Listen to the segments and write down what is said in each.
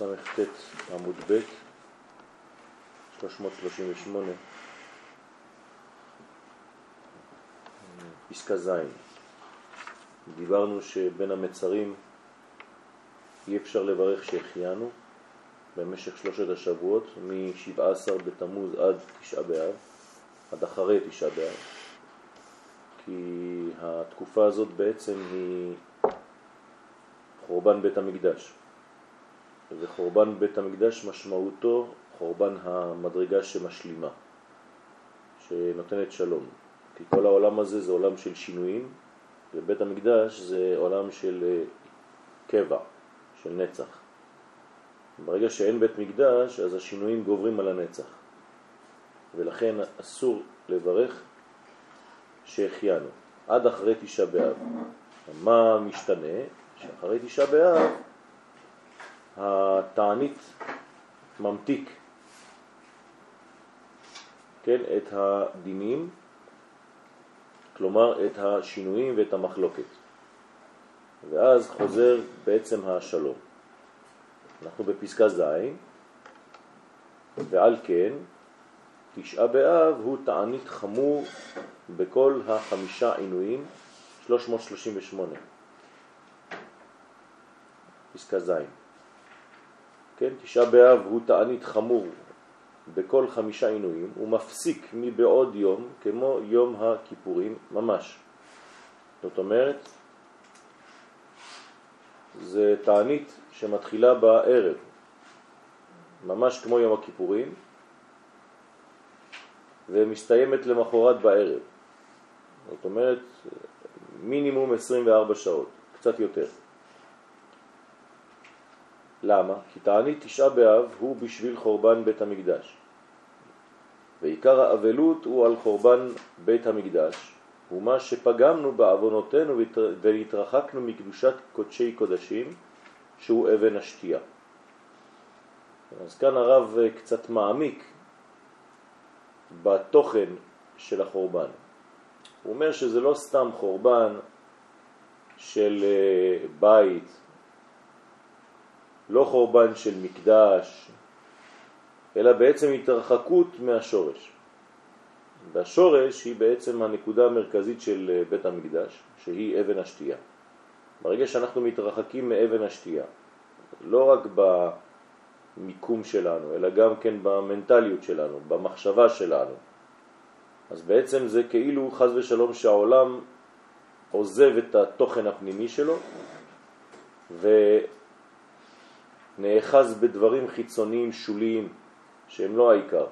ס"ט עמוד ב' 338 פסקה ז' דיברנו שבין המצרים אי אפשר לברך שהחיינו במשך שלושת השבועות מ-17 בתמוז עד תשעה באב, עד אחרי תשעה באב, כי התקופה הזאת בעצם היא חורבן בית המקדש. וחורבן בית המקדש משמעותו חורבן המדרגה שמשלימה, שנותנת שלום. כי כל העולם הזה זה עולם של שינויים, ובית המקדש זה עולם של אה, קבע, של נצח. ברגע שאין בית מקדש, אז השינויים גוברים על הנצח. ולכן אסור לברך שהחיינו, עד אחרי תשעה באב. מה משתנה? שאחרי תשעה באב התענית ממתיק כן, את הדינים, כלומר את השינויים ואת המחלוקת. ואז חוזר בעצם השלום. אנחנו בפסקה ז', ועל כן תשעה באב הוא תענית חמור בכל החמישה עינויים, 338. פסקה ז'. כן, תשעה באב הוא תענית חמור בכל חמישה עינויים, הוא מפסיק מבעוד יום כמו יום הכיפורים ממש. זאת אומרת, זה תענית שמתחילה בערב, ממש כמו יום הכיפורים, ומסתיימת למחרת בערב. זאת אומרת, מינימום 24 שעות, קצת יותר. למה? כי תענית תשעה באב הוא בשביל חורבן בית המקדש. ועיקר האבלות הוא על חורבן בית המקדש, ומה שפגמנו בעוונותינו והתרחקנו מקדושת קודשי קודשים, שהוא אבן השתייה. אז כאן הרב קצת מעמיק בתוכן של החורבן. הוא אומר שזה לא סתם חורבן של אה, בית לא חורבן של מקדש, אלא בעצם התרחקות מהשורש. והשורש היא בעצם הנקודה המרכזית של אה, בית המקדש, שהיא אבן השתייה. ברגע שאנחנו מתרחקים מאבן השתייה, לא רק במיקום שלנו, אלא גם כן במנטליות שלנו, במחשבה שלנו, אז בעצם זה כאילו חז ושלום שהעולם עוזב את התוכן הפנימי שלו, נאחז בדברים חיצוניים שוליים שהם לא העיקר.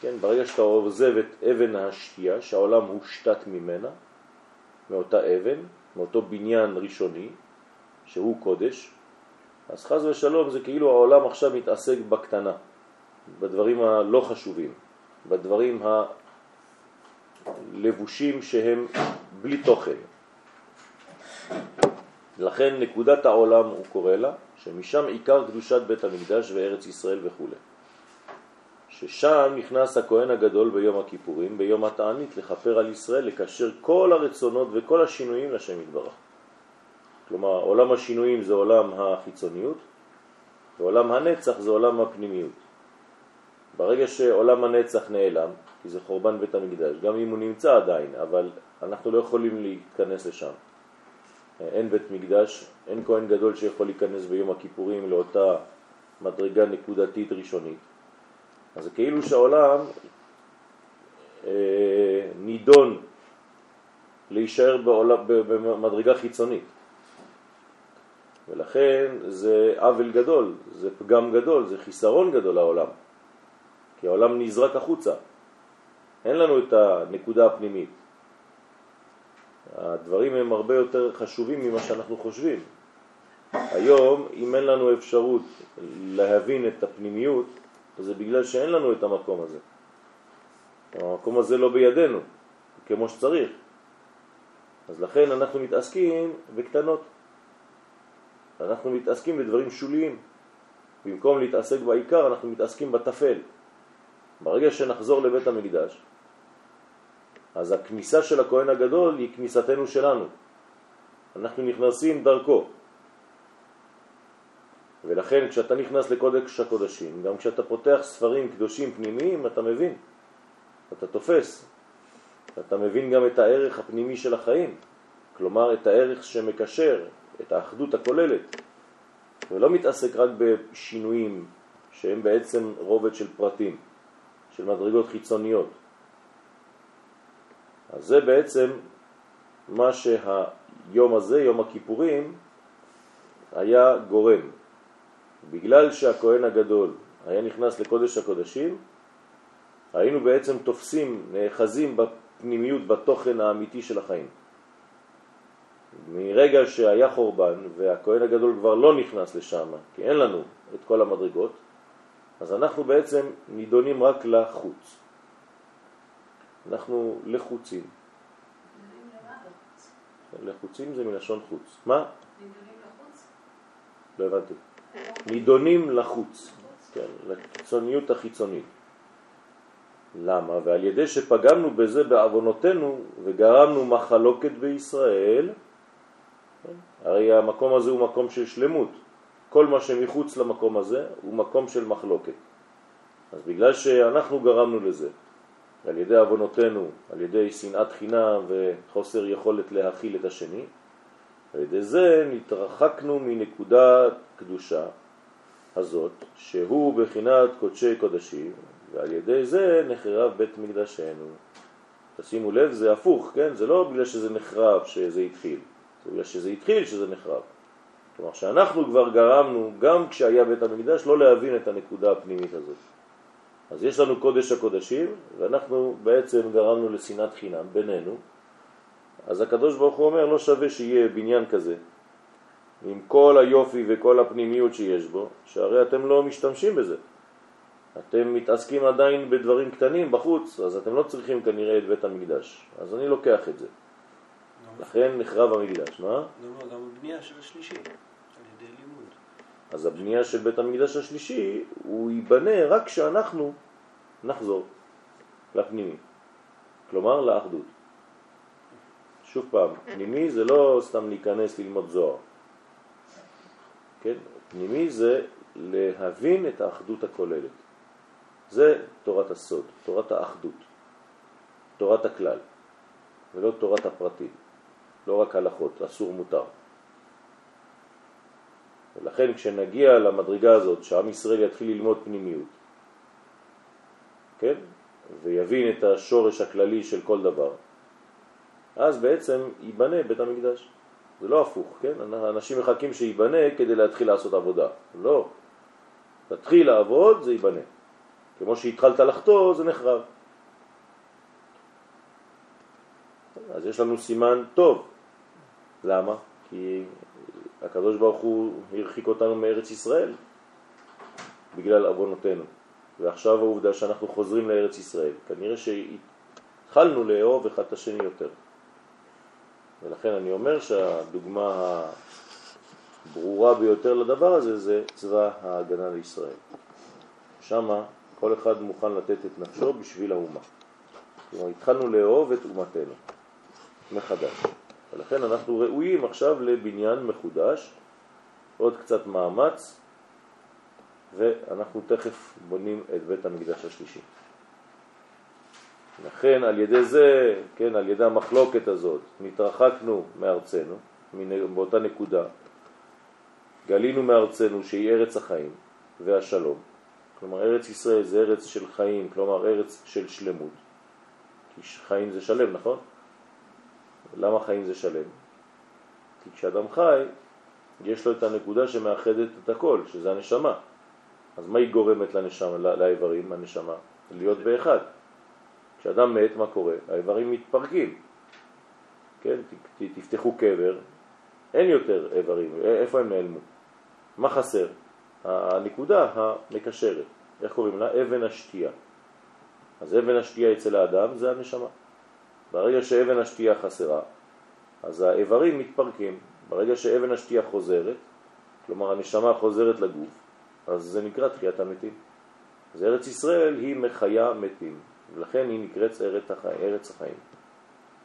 כן, ברגע שאתה עוזב את אבן השתייה, שהעולם הושתת ממנה, מאותה אבן, מאותו בניין ראשוני, שהוא קודש, אז חז ושלום זה כאילו העולם עכשיו מתעסק בקטנה, בדברים הלא חשובים, בדברים הלבושים שהם בלי תוכן. לכן נקודת העולם הוא קורא לה, שמשם עיקר קדושת בית המקדש וארץ ישראל וכו'. ששם נכנס הכהן הגדול ביום הכיפורים, ביום התענית, לחפר על ישראל, לקשר כל הרצונות וכל השינויים לשם יתברך. כלומר, עולם השינויים זה עולם החיצוניות, ועולם הנצח זה עולם הפנימיות. ברגע שעולם הנצח נעלם, כי זה חורבן בית המקדש, גם אם הוא נמצא עדיין, אבל אנחנו לא יכולים להתכנס לשם. אין בית מקדש, אין כהן גדול שיכול להיכנס ביום הכיפורים לאותה מדרגה נקודתית ראשונית. אז כאילו שהעולם אה, נידון להישאר בעולם, במדרגה חיצונית. ולכן זה עוול גדול, זה פגם גדול, זה חיסרון גדול לעולם. כי העולם נזרק החוצה. אין לנו את הנקודה הפנימית. הדברים הם הרבה יותר חשובים ממה שאנחנו חושבים. היום, אם אין לנו אפשרות להבין את הפנימיות, זה בגלל שאין לנו את המקום הזה. המקום הזה לא בידינו, כמו שצריך. אז לכן אנחנו מתעסקים בקטנות. אנחנו מתעסקים בדברים שוליים. במקום להתעסק בעיקר, אנחנו מתעסקים בתפל. ברגע שנחזור לבית המקדש, אז הכניסה של הכהן הגדול היא כניסתנו שלנו. אנחנו נכנסים דרכו. ולכן כשאתה נכנס לקודש הקודשים, גם כשאתה פותח ספרים קדושים פנימיים, אתה מבין, אתה תופס, אתה מבין גם את הערך הפנימי של החיים, כלומר את הערך שמקשר, את האחדות הכוללת, ולא מתעסק רק בשינויים שהם בעצם רובד של פרטים, של מדרגות חיצוניות. אז זה בעצם מה שהיום הזה, יום הכיפורים, היה גורם. בגלל שהכהן הגדול היה נכנס לקודש הקודשים, היינו בעצם תופסים, נאחזים בפנימיות, בתוכן האמיתי של החיים. מרגע שהיה חורבן והכהן הגדול כבר לא נכנס לשם, כי אין לנו את כל המדרגות, אז אנחנו בעצם נידונים רק לחוץ. אנחנו לחוצים. לחוצים זה מלשון חוץ. מה? לא הבנתי. נידונים לחוץ, כן, לקיצוניות החיצונית. למה? ועל ידי שפגמנו בזה בעוונותינו וגרמנו מחלוקת בישראל, כן? הרי המקום הזה הוא מקום של שלמות. כל מה שמחוץ למקום הזה הוא מקום של מחלוקת. אז בגלל שאנחנו גרמנו לזה, על ידי עוונותינו, על ידי שנאת חינם וחוסר יכולת להכיל את השני, על ידי זה נתרחקנו מנקודת קדושה הזאת, שהוא בחינת קודשי קודשים, ועל ידי זה נחרב בית מקדשנו. תשימו לב, זה הפוך, כן? זה לא בגלל שזה נחרב שזה התחיל, זה בגלל שזה התחיל שזה נחרב. כלומר שאנחנו כבר גרמנו, גם כשהיה בית המקדש, לא להבין את הנקודה הפנימית הזאת. אז יש לנו קודש הקודשים, ואנחנו בעצם גרמנו לשנאת חינם בינינו, אז הקדוש ברוך הוא אומר, לא שווה שיהיה בניין כזה, עם כל היופי וכל הפנימיות שיש בו, שהרי אתם לא משתמשים בזה. אתם מתעסקים עדיין בדברים קטנים בחוץ, אז אתם לא צריכים כנראה את בית המקדש. אז אני לוקח את זה. לכן נחרב המקדש, מה? גם הבנייה של השלישי. אז הבנייה של בית המקדש השלישי, הוא ייבנה רק כשאנחנו נחזור לפנימי, כלומר לאחדות. שוב פעם, פנימי זה לא סתם להיכנס ללמוד זוהר. כן? פנימי זה להבין את האחדות הכוללת. זה תורת הסוד, תורת האחדות, תורת הכלל, ולא תורת הפרטים, לא רק הלכות, אסור מותר. ולכן כשנגיע למדרגה הזאת, שעם ישראל יתחיל ללמוד פנימיות, כן? ויבין את השורש הכללי של כל דבר, אז בעצם ייבנה בית המקדש. זה לא הפוך, כן? אנשים מחכים שייבנה כדי להתחיל לעשות עבודה. לא. תתחיל לעבוד, זה ייבנה. כמו שהתחלת לחתור, זה נחרב. אז יש לנו סימן טוב. למה? כי הקדוש ברוך הוא הרחיק אותנו מארץ ישראל בגלל אבונותינו. ועכשיו העובדה שאנחנו חוזרים לארץ ישראל, כנראה שהתחלנו לאהוב אחד את השני יותר. ולכן אני אומר שהדוגמה הברורה ביותר לדבר הזה זה צבא ההגנה לישראל. שם כל אחד מוכן לתת את נפשו בשביל האומה. כלומר, התחלנו לאהוב את אומתנו מחדש. ולכן אנחנו ראויים עכשיו לבניין מחודש, עוד קצת מאמץ, ואנחנו תכף בונים את בית המקדש השלישי. לכן על ידי זה, כן, על ידי המחלוקת הזאת, נתרחקנו מארצנו, באותה נקודה, גלינו מארצנו שהיא ארץ החיים והשלום. כלומר, ארץ ישראל זה ארץ של חיים, כלומר ארץ של שלמות. כי חיים זה שלם, נכון? למה חיים זה שלם? כי כשאדם חי, יש לו את הנקודה שמאחדת את הכל, שזה הנשמה. אז מה היא גורמת לנשמה, לאיברים, הנשמה? להיות באחד. כשאדם מת, מה קורה? האיברים מתפרקים. כן, תפתחו קבר, אין יותר איברים, איפה הם נעלמו? מה חסר? הנקודה המקשרת, איך קוראים לה? אבן השתייה. אז אבן השתייה אצל האדם זה הנשמה. ברגע שאבן השתייה חסרה, אז האיברים מתפרקים. ברגע שאבן השתייה חוזרת, כלומר הנשמה חוזרת לגוף, אז זה נקרא תחיית המתים. אז ארץ ישראל היא מחיה מתים. ולכן היא נקראת ארץ החיים. ארץ החיים.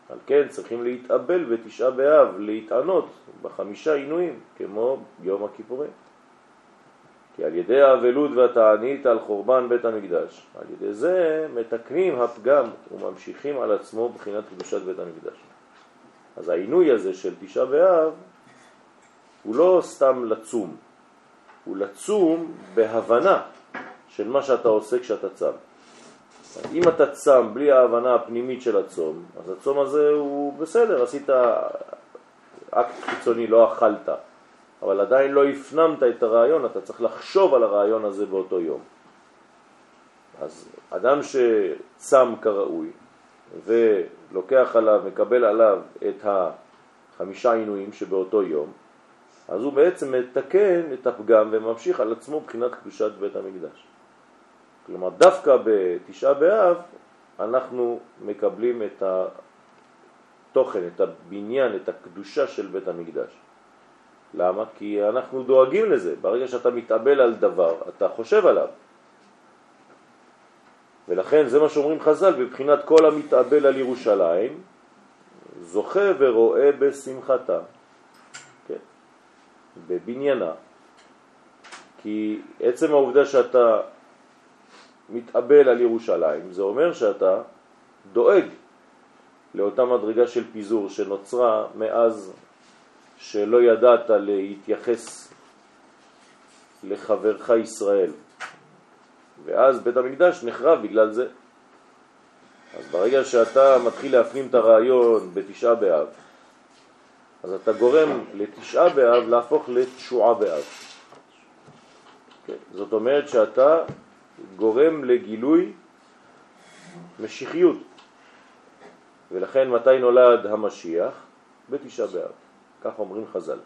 על כן צריכים להתאבל בתשעה באב, להתענות בחמישה עינויים, כמו יום הכיפורים. כי על ידי האבלות והתענית על חורבן בית המקדש, על ידי זה מתקנים הפגם וממשיכים על עצמו בחינת קדושת בית המקדש. אז העינוי הזה של תשעה באב הוא לא סתם לצום, הוא לצום בהבנה של מה שאתה עושה כשאתה צם. אם אתה צם בלי ההבנה הפנימית של הצום, אז הצום הזה הוא בסדר, עשית אקט חיצוני, לא אכלת, אבל עדיין לא הפנמת את הרעיון, אתה צריך לחשוב על הרעיון הזה באותו יום. אז אדם שצם כראוי ולוקח עליו, מקבל עליו את החמישה עינויים שבאותו יום, אז הוא בעצם מתקן את הפגם וממשיך על עצמו מבחינת קדושת בית המקדש. כלומר, דווקא בתשעה באב אנחנו מקבלים את התוכן, את הבניין, את הקדושה של בית המקדש. למה? כי אנחנו דואגים לזה. ברגע שאתה מתאבל על דבר, אתה חושב עליו. ולכן זה מה שאומרים חז"ל, בבחינת כל המתאבל על ירושלים, זוכה ורואה בשמחתה, כן? בבניינה. כי עצם העובדה שאתה מתאבל על ירושלים, זה אומר שאתה דואג לאותה מדרגה של פיזור שנוצרה מאז שלא ידעת להתייחס לחברך ישראל. ואז בית המקדש נחרב בגלל זה. אז ברגע שאתה מתחיל להפנים את הרעיון בתשעה באב, אז אתה גורם לתשעה באב להפוך לתשועה באב. כן? זאת אומרת שאתה גורם לגילוי משיחיות. ולכן מתי נולד המשיח? בתשעה באב. כך אומרים חז"ל.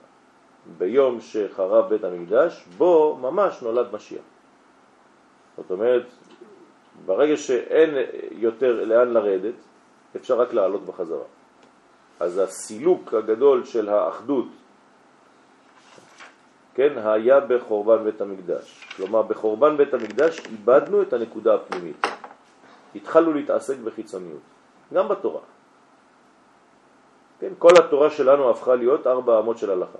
ביום שחרב בית המקדש, בו ממש נולד משיח. זאת אומרת, ברגע שאין יותר לאן לרדת, אפשר רק לעלות בחזרה. אז הסילוק הגדול של האחדות, כן, היה בחורבן בית המקדש. כלומר, בחורבן בית המקדש איבדנו את הנקודה הפנימית. התחלנו להתעסק בחיצוניות, גם בתורה. כן, כל התורה שלנו הפכה להיות ארבע אמות של הלכה.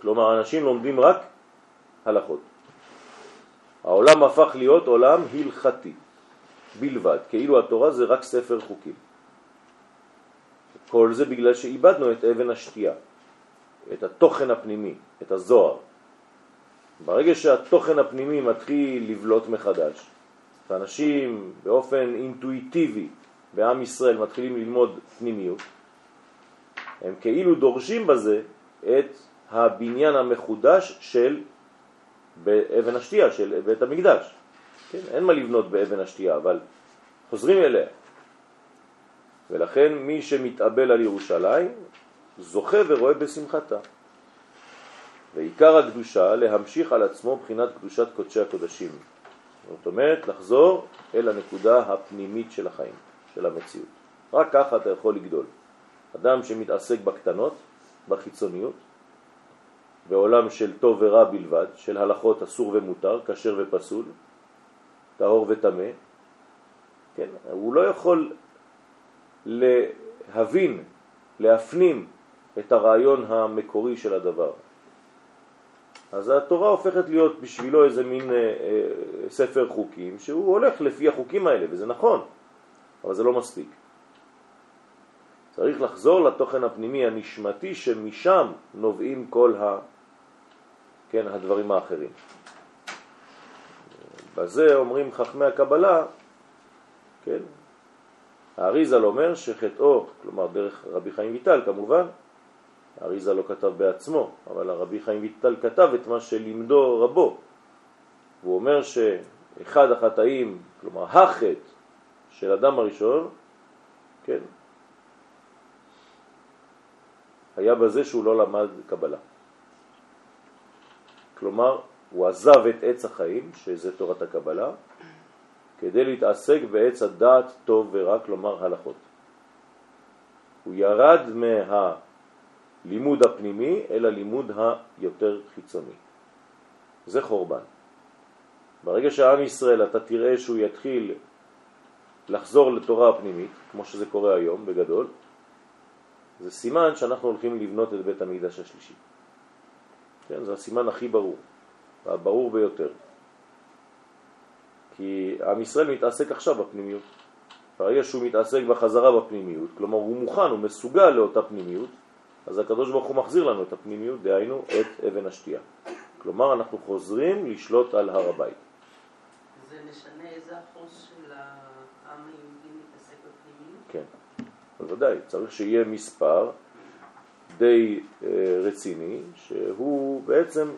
כלומר, אנשים לומדים רק הלכות. העולם הפך להיות עולם הלכתי בלבד, כאילו התורה זה רק ספר חוקים. כל זה בגלל שאיבדנו את אבן השתייה, את התוכן הפנימי, את הזוהר. ברגע שהתוכן הפנימי מתחיל לבלוט מחדש, ואנשים באופן אינטואיטיבי בעם ישראל מתחילים ללמוד פנימיות, הם כאילו דורשים בזה את הבניין המחודש של באבן השתייה, של בית המקדש. כן? אין מה לבנות באבן השתייה, אבל חוזרים אליה. ולכן מי שמתאבל על ירושלים זוכה ורואה בשמחתה. ועיקר הקדושה להמשיך על עצמו בחינת קדושת קודשי הקודשים. זאת אומרת, לחזור אל הנקודה הפנימית של החיים. של המציאות. רק ככה אתה יכול לגדול. אדם שמתעסק בקטנות, בחיצוניות, בעולם של טוב ורע בלבד, של הלכות אסור ומותר, כשר ופסול, טהור וטמא, כן, הוא לא יכול להבין, להפנים את הרעיון המקורי של הדבר. אז התורה הופכת להיות בשבילו איזה מין אה, אה, ספר חוקים שהוא הולך לפי החוקים האלה, וזה נכון. אבל זה לא מספיק. צריך לחזור לתוכן הפנימי הנשמתי שמשם נובעים כל ה... כן, הדברים האחרים. בזה אומרים חכמי הקבלה, כן, האריזל אומר שחטאו, כלומר דרך רבי חיים ויטל כמובן, האריזל לא כתב בעצמו, אבל הרבי חיים ויטל כתב את מה שלימדו רבו. הוא אומר שאחד החטאים, כלומר החטא של אדם הראשון, כן, היה בזה שהוא לא למד קבלה. כלומר, הוא עזב את עץ החיים, שזה תורת הקבלה, כדי להתעסק בעץ הדעת טוב ורע, כלומר הלכות. הוא ירד מהלימוד הפנימי אל הלימוד היותר חיצוני. זה חורבן. ברגע שעם ישראל, אתה תראה שהוא יתחיל לחזור לתורה הפנימית, כמו שזה קורה היום בגדול, זה סימן שאנחנו הולכים לבנות את בית המקדש השלישי. כן, זה הסימן הכי ברור, הברור ביותר. כי עם ישראל מתעסק עכשיו בפנימיות. ברגע שהוא מתעסק בחזרה בפנימיות, כלומר הוא מוכן, הוא מסוגל לאותה פנימיות, אז הקדוש ברוך הוא מחזיר לנו את הפנימיות, דהיינו את אבן השתייה. כלומר אנחנו חוזרים לשלוט על הר הבית. זה משנה איזה אחוז של העם היהודי מתעסק בפנימיות? כן, בוודאי, צריך שיהיה מספר די אה, רציני, שהוא בעצם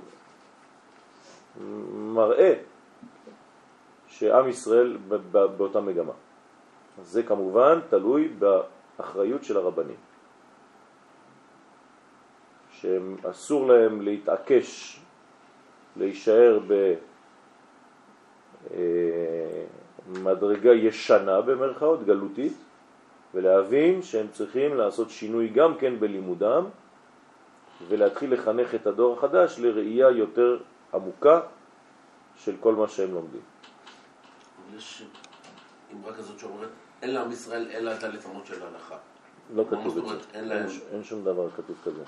מראה שעם ישראל באותה מגמה. זה כמובן תלוי באחריות של הרבנים, שאסור להם להתעקש להישאר במדרגה ישנה במרכאות, גלותית, ולהבין שהם צריכים לעשות שינוי גם כן בלימודם ולהתחיל לחנך את הדור החדש לראייה יותר עמוקה של כל מה שהם לומדים. יש אמרה כזאת שאומרת, אין לעם ישראל אלא את הלפנות של ההלכה. לא כתוב את זה. אין, אין, אין שום דבר כתוב כזה.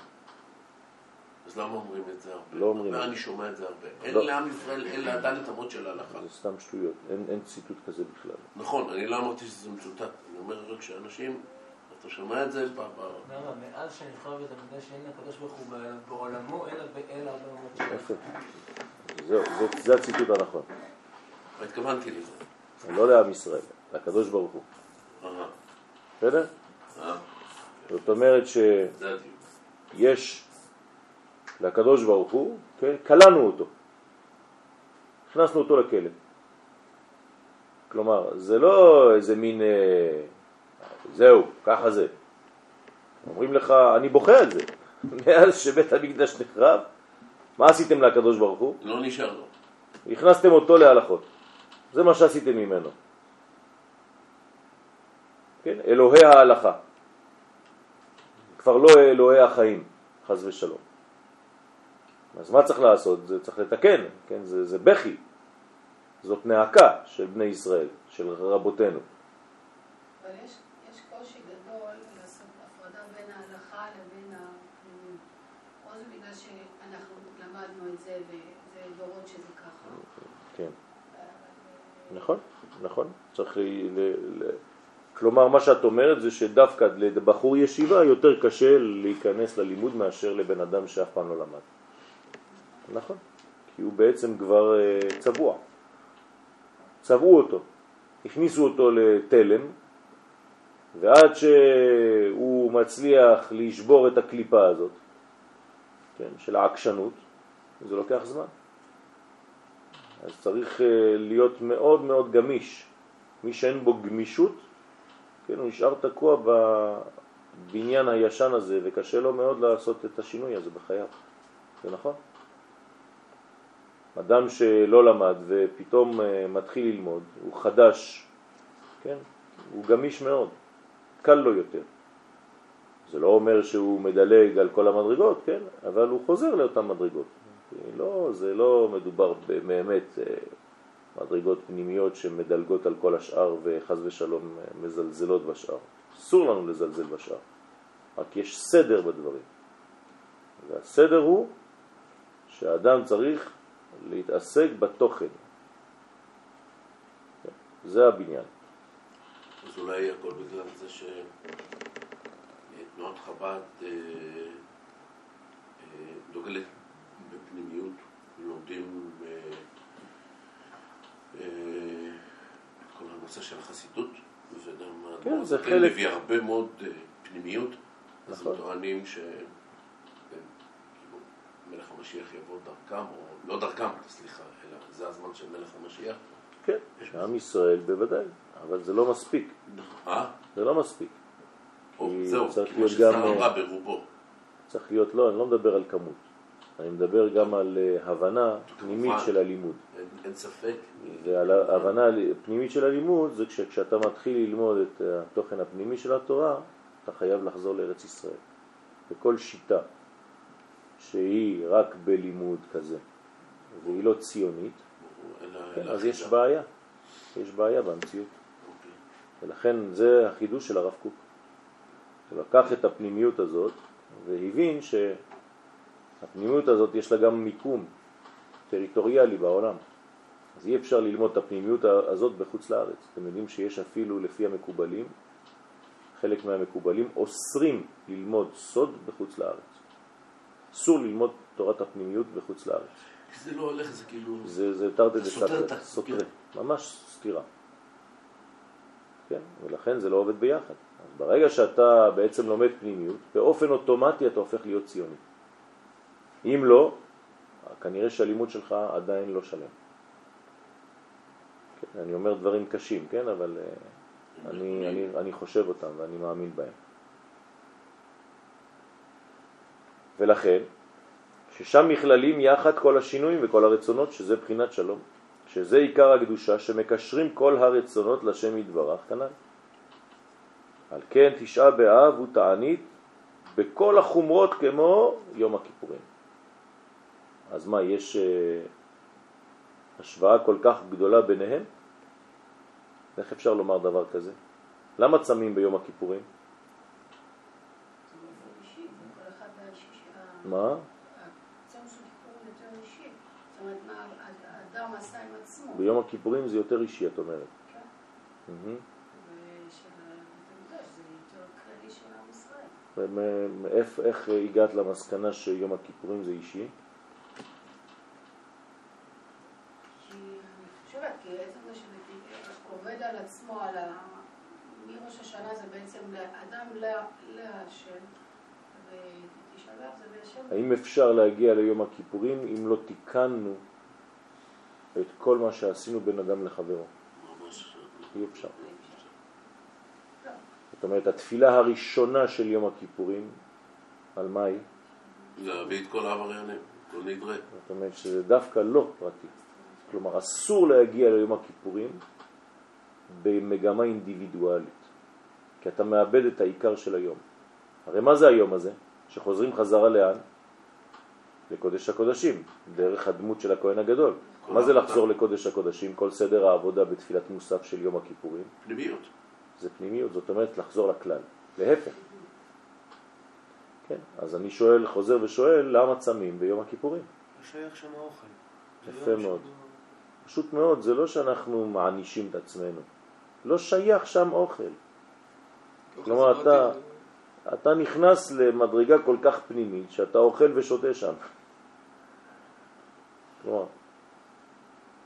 אז למה אומרים את זה הרבה? לא אומרים. אני שומע את זה הרבה. אין לא. לעם ישראל אלא ד' אמות של ההלכה. זה סתם שטויות, אין, אין ציטוט כזה בכלל. נכון, אני לא אמרתי שזה מצוטט. אני אומר רק שאנשים, אתה שומע את זה ב... ב- למה? מאז שנבחר בית המקדש אין לקדוש ברוך הוא בעולמו אלא באל הרבה. יפה. זהו, זה, הציטוט הנכון. לא התכוונתי לזה. לא לעם ישראל, לקדוש ברוך הוא. אהה, בסדר? זאת אומרת. שיש לקדוש ברוך הוא, כן, קלענו אותו. הכנסנו אותו לכלא. כלומר, זה לא איזה מין, אה, זהו, ככה זה. אומרים לך, אני בוכה על זה. מאז שבית המקדש נחרב, מה עשיתם לקדוש ברוך הוא? לא נשאר לו. הכנסתם אותו להלכות. זה מה שעשיתם ממנו. כן? אלוהי ההלכה. כבר לא אלוהי החיים, חז ושלום. אז מה צריך לעשות? זה צריך לתקן, כן? זה, זה בכי. זאת נעקה של בני ישראל, של רבותינו. אבל יש, יש קושי גדול לעשות הפרדה בין ההלכה לבין הפנימיות. או זה בגלל שאנחנו למדנו את זה וזה דורות שזה ככה. כן. נכון, נכון. צריך ל... ל, ל... כלומר, מה שאת אומרת זה שדווקא לבחור ישיבה יותר קשה להיכנס ללימוד מאשר לבן אדם שאף פעם לא למד. נכון, כי הוא בעצם כבר אה, צבוע. צבעו אותו, הכניסו אותו לתלם, ועד שהוא מצליח לשבור את הקליפה הזאת, כן, של העקשנות, זה לוקח זמן. אז צריך אה, להיות מאוד מאוד גמיש. מי שאין בו גמישות, כן, הוא נשאר תקוע בבניין הישן הזה, וקשה לו מאוד לעשות את השינוי הזה בחייו. זה נכון? אדם שלא למד ופתאום אה, מתחיל ללמוד, הוא חדש, כן? הוא גמיש מאוד, קל לו יותר. זה לא אומר שהוא מדלג על כל המדרגות, כן? אבל הוא חוזר לאותן מדרגות. לא, זה לא מדובר באמת אה, מדרגות פנימיות שמדלגות על כל השאר וחז ושלום אה, מזלזלות בשאר. אסור לנו לזלזל בשאר, רק יש סדר בדברים. והסדר הוא שהאדם צריך להתעסק בתוכן. זה הבניין. אז אולי הכל בגלל זה שתנועת חב"ד אה, אה, דוגלת בפנימיות, לומדים אה, את כל הנושא של החסידות, וגם כן, זה האדמו"ר חלק- מביא הרבה מאוד פנימיות, אז נכון. הם טוענים ש... מלך המשיח יבוא דרכם, או לא דרכם, סליחה, אלא זה הזמן של מלך המשיח. כן, שעם ישראל בוודאי, אבל זה לא מספיק. אה? זה לא מספיק. זהו, כמו ששרה אמרה ברובו. צריך להיות, לא, אני לא מדבר על כמות. אני מדבר גם על אה, הבנה פנימית. של הלימוד. אין, אין ספק. ועל ההבנה פנימית של הלימוד זה כשאתה מתחיל ללמוד את התוכן הפנימי של התורה, אתה חייב לחזור לארץ ישראל. וכל שיטה שהיא רק בלימוד כזה, והיא לא ציונית, כן, אז יש. בעיה. יש בעיה במציאות. אוקיי. ולכן זה החידוש של הרב קוק. הוא לקח את הפנימיות הזאת והבין הפנימיות הזאת יש לה גם מיקום טריטוריאלי בעולם. אז אי אפשר ללמוד את הפנימיות הזאת בחוץ לארץ. אתם יודעים שיש אפילו לפי המקובלים, חלק מהמקובלים אוסרים ללמוד סוד בחוץ לארץ. אסור ללמוד תורת הפנימיות בחוץ לארץ. זה לא הולך, זה כאילו... זה, זה תרתי דסתרי, ה- סותר, כן. ממש סתירה. כן, ולכן זה לא עובד ביחד. אז ברגע שאתה בעצם לומד פנימיות, באופן אוטומטי אתה הופך להיות ציוני. אם לא, כנראה שהלימוד שלך עדיין לא שלם. כן, אני אומר דברים קשים, כן, אבל אה, אני, אני, אני חושב אותם ואני מאמין בהם. ולכן, ששם נכללים יחד כל השינויים וכל הרצונות, שזה בחינת שלום, שזה עיקר הקדושה, שמקשרים כל הרצונות לשם יתברך כנ"ל. על כן תשעה באב הוא תענית בכל החומרות כמו יום הכיפורים. אז מה, יש אה, השוואה כל כך גדולה ביניהם? איך אפשר לומר דבר כזה? למה צמים ביום הכיפורים? זה יותר אישי, זה כל אחד והאישי של ה... מה? הצום של כיפור יותר אישי. זאת אומרת, מה האדם עשה עם עצמו. ביום הכיפורים זה יותר אישי, את אומרת. כן. איך הגעת למסקנה שיום הכיפורים זה אישי? כי אני חושבת, כי עצם זה שזה עובד על עצמו, על ה... מראש השנה זה בעצם לאדם ל- להשם, ותשעה באב זה בהשם. האם אפשר להגיע ליום הכיפורים אם לא תיקנו את כל מה שעשינו בין אדם לחברו? אי אפשר. זאת אומרת, התפילה הראשונה של יום הכיפורים, על מה היא? להביא את כל העבריינים, כל נדרי. זאת אומרת שזה דווקא לא פרטי. כלומר, אסור להגיע ליום הכיפורים במגמה אינדיבידואלית, כי אתה מאבד את העיקר של היום. הרי מה זה היום הזה? שחוזרים חזרה לאן? לקודש הקודשים, דרך הדמות של הכהן הגדול. מה זה. לחזור לקודש הקודשים? כל סדר העבודה בתפילת מוסף של יום הכיפורים פנימיות. זה פנימיות, זאת אומרת לחזור לכלל, להפך. כן, אז אני שואל, חוזר ושואל, למה צמים ביום הכיפורים? לא שייך שם האוכל. יפה מאוד. פשוט מאוד, זה לא שאנחנו מענישים את עצמנו. לא שייך שם אוכל. כלומר, אתה, אתה נכנס למדרגה כל כך פנימית שאתה אוכל ושותה שם. כלומר,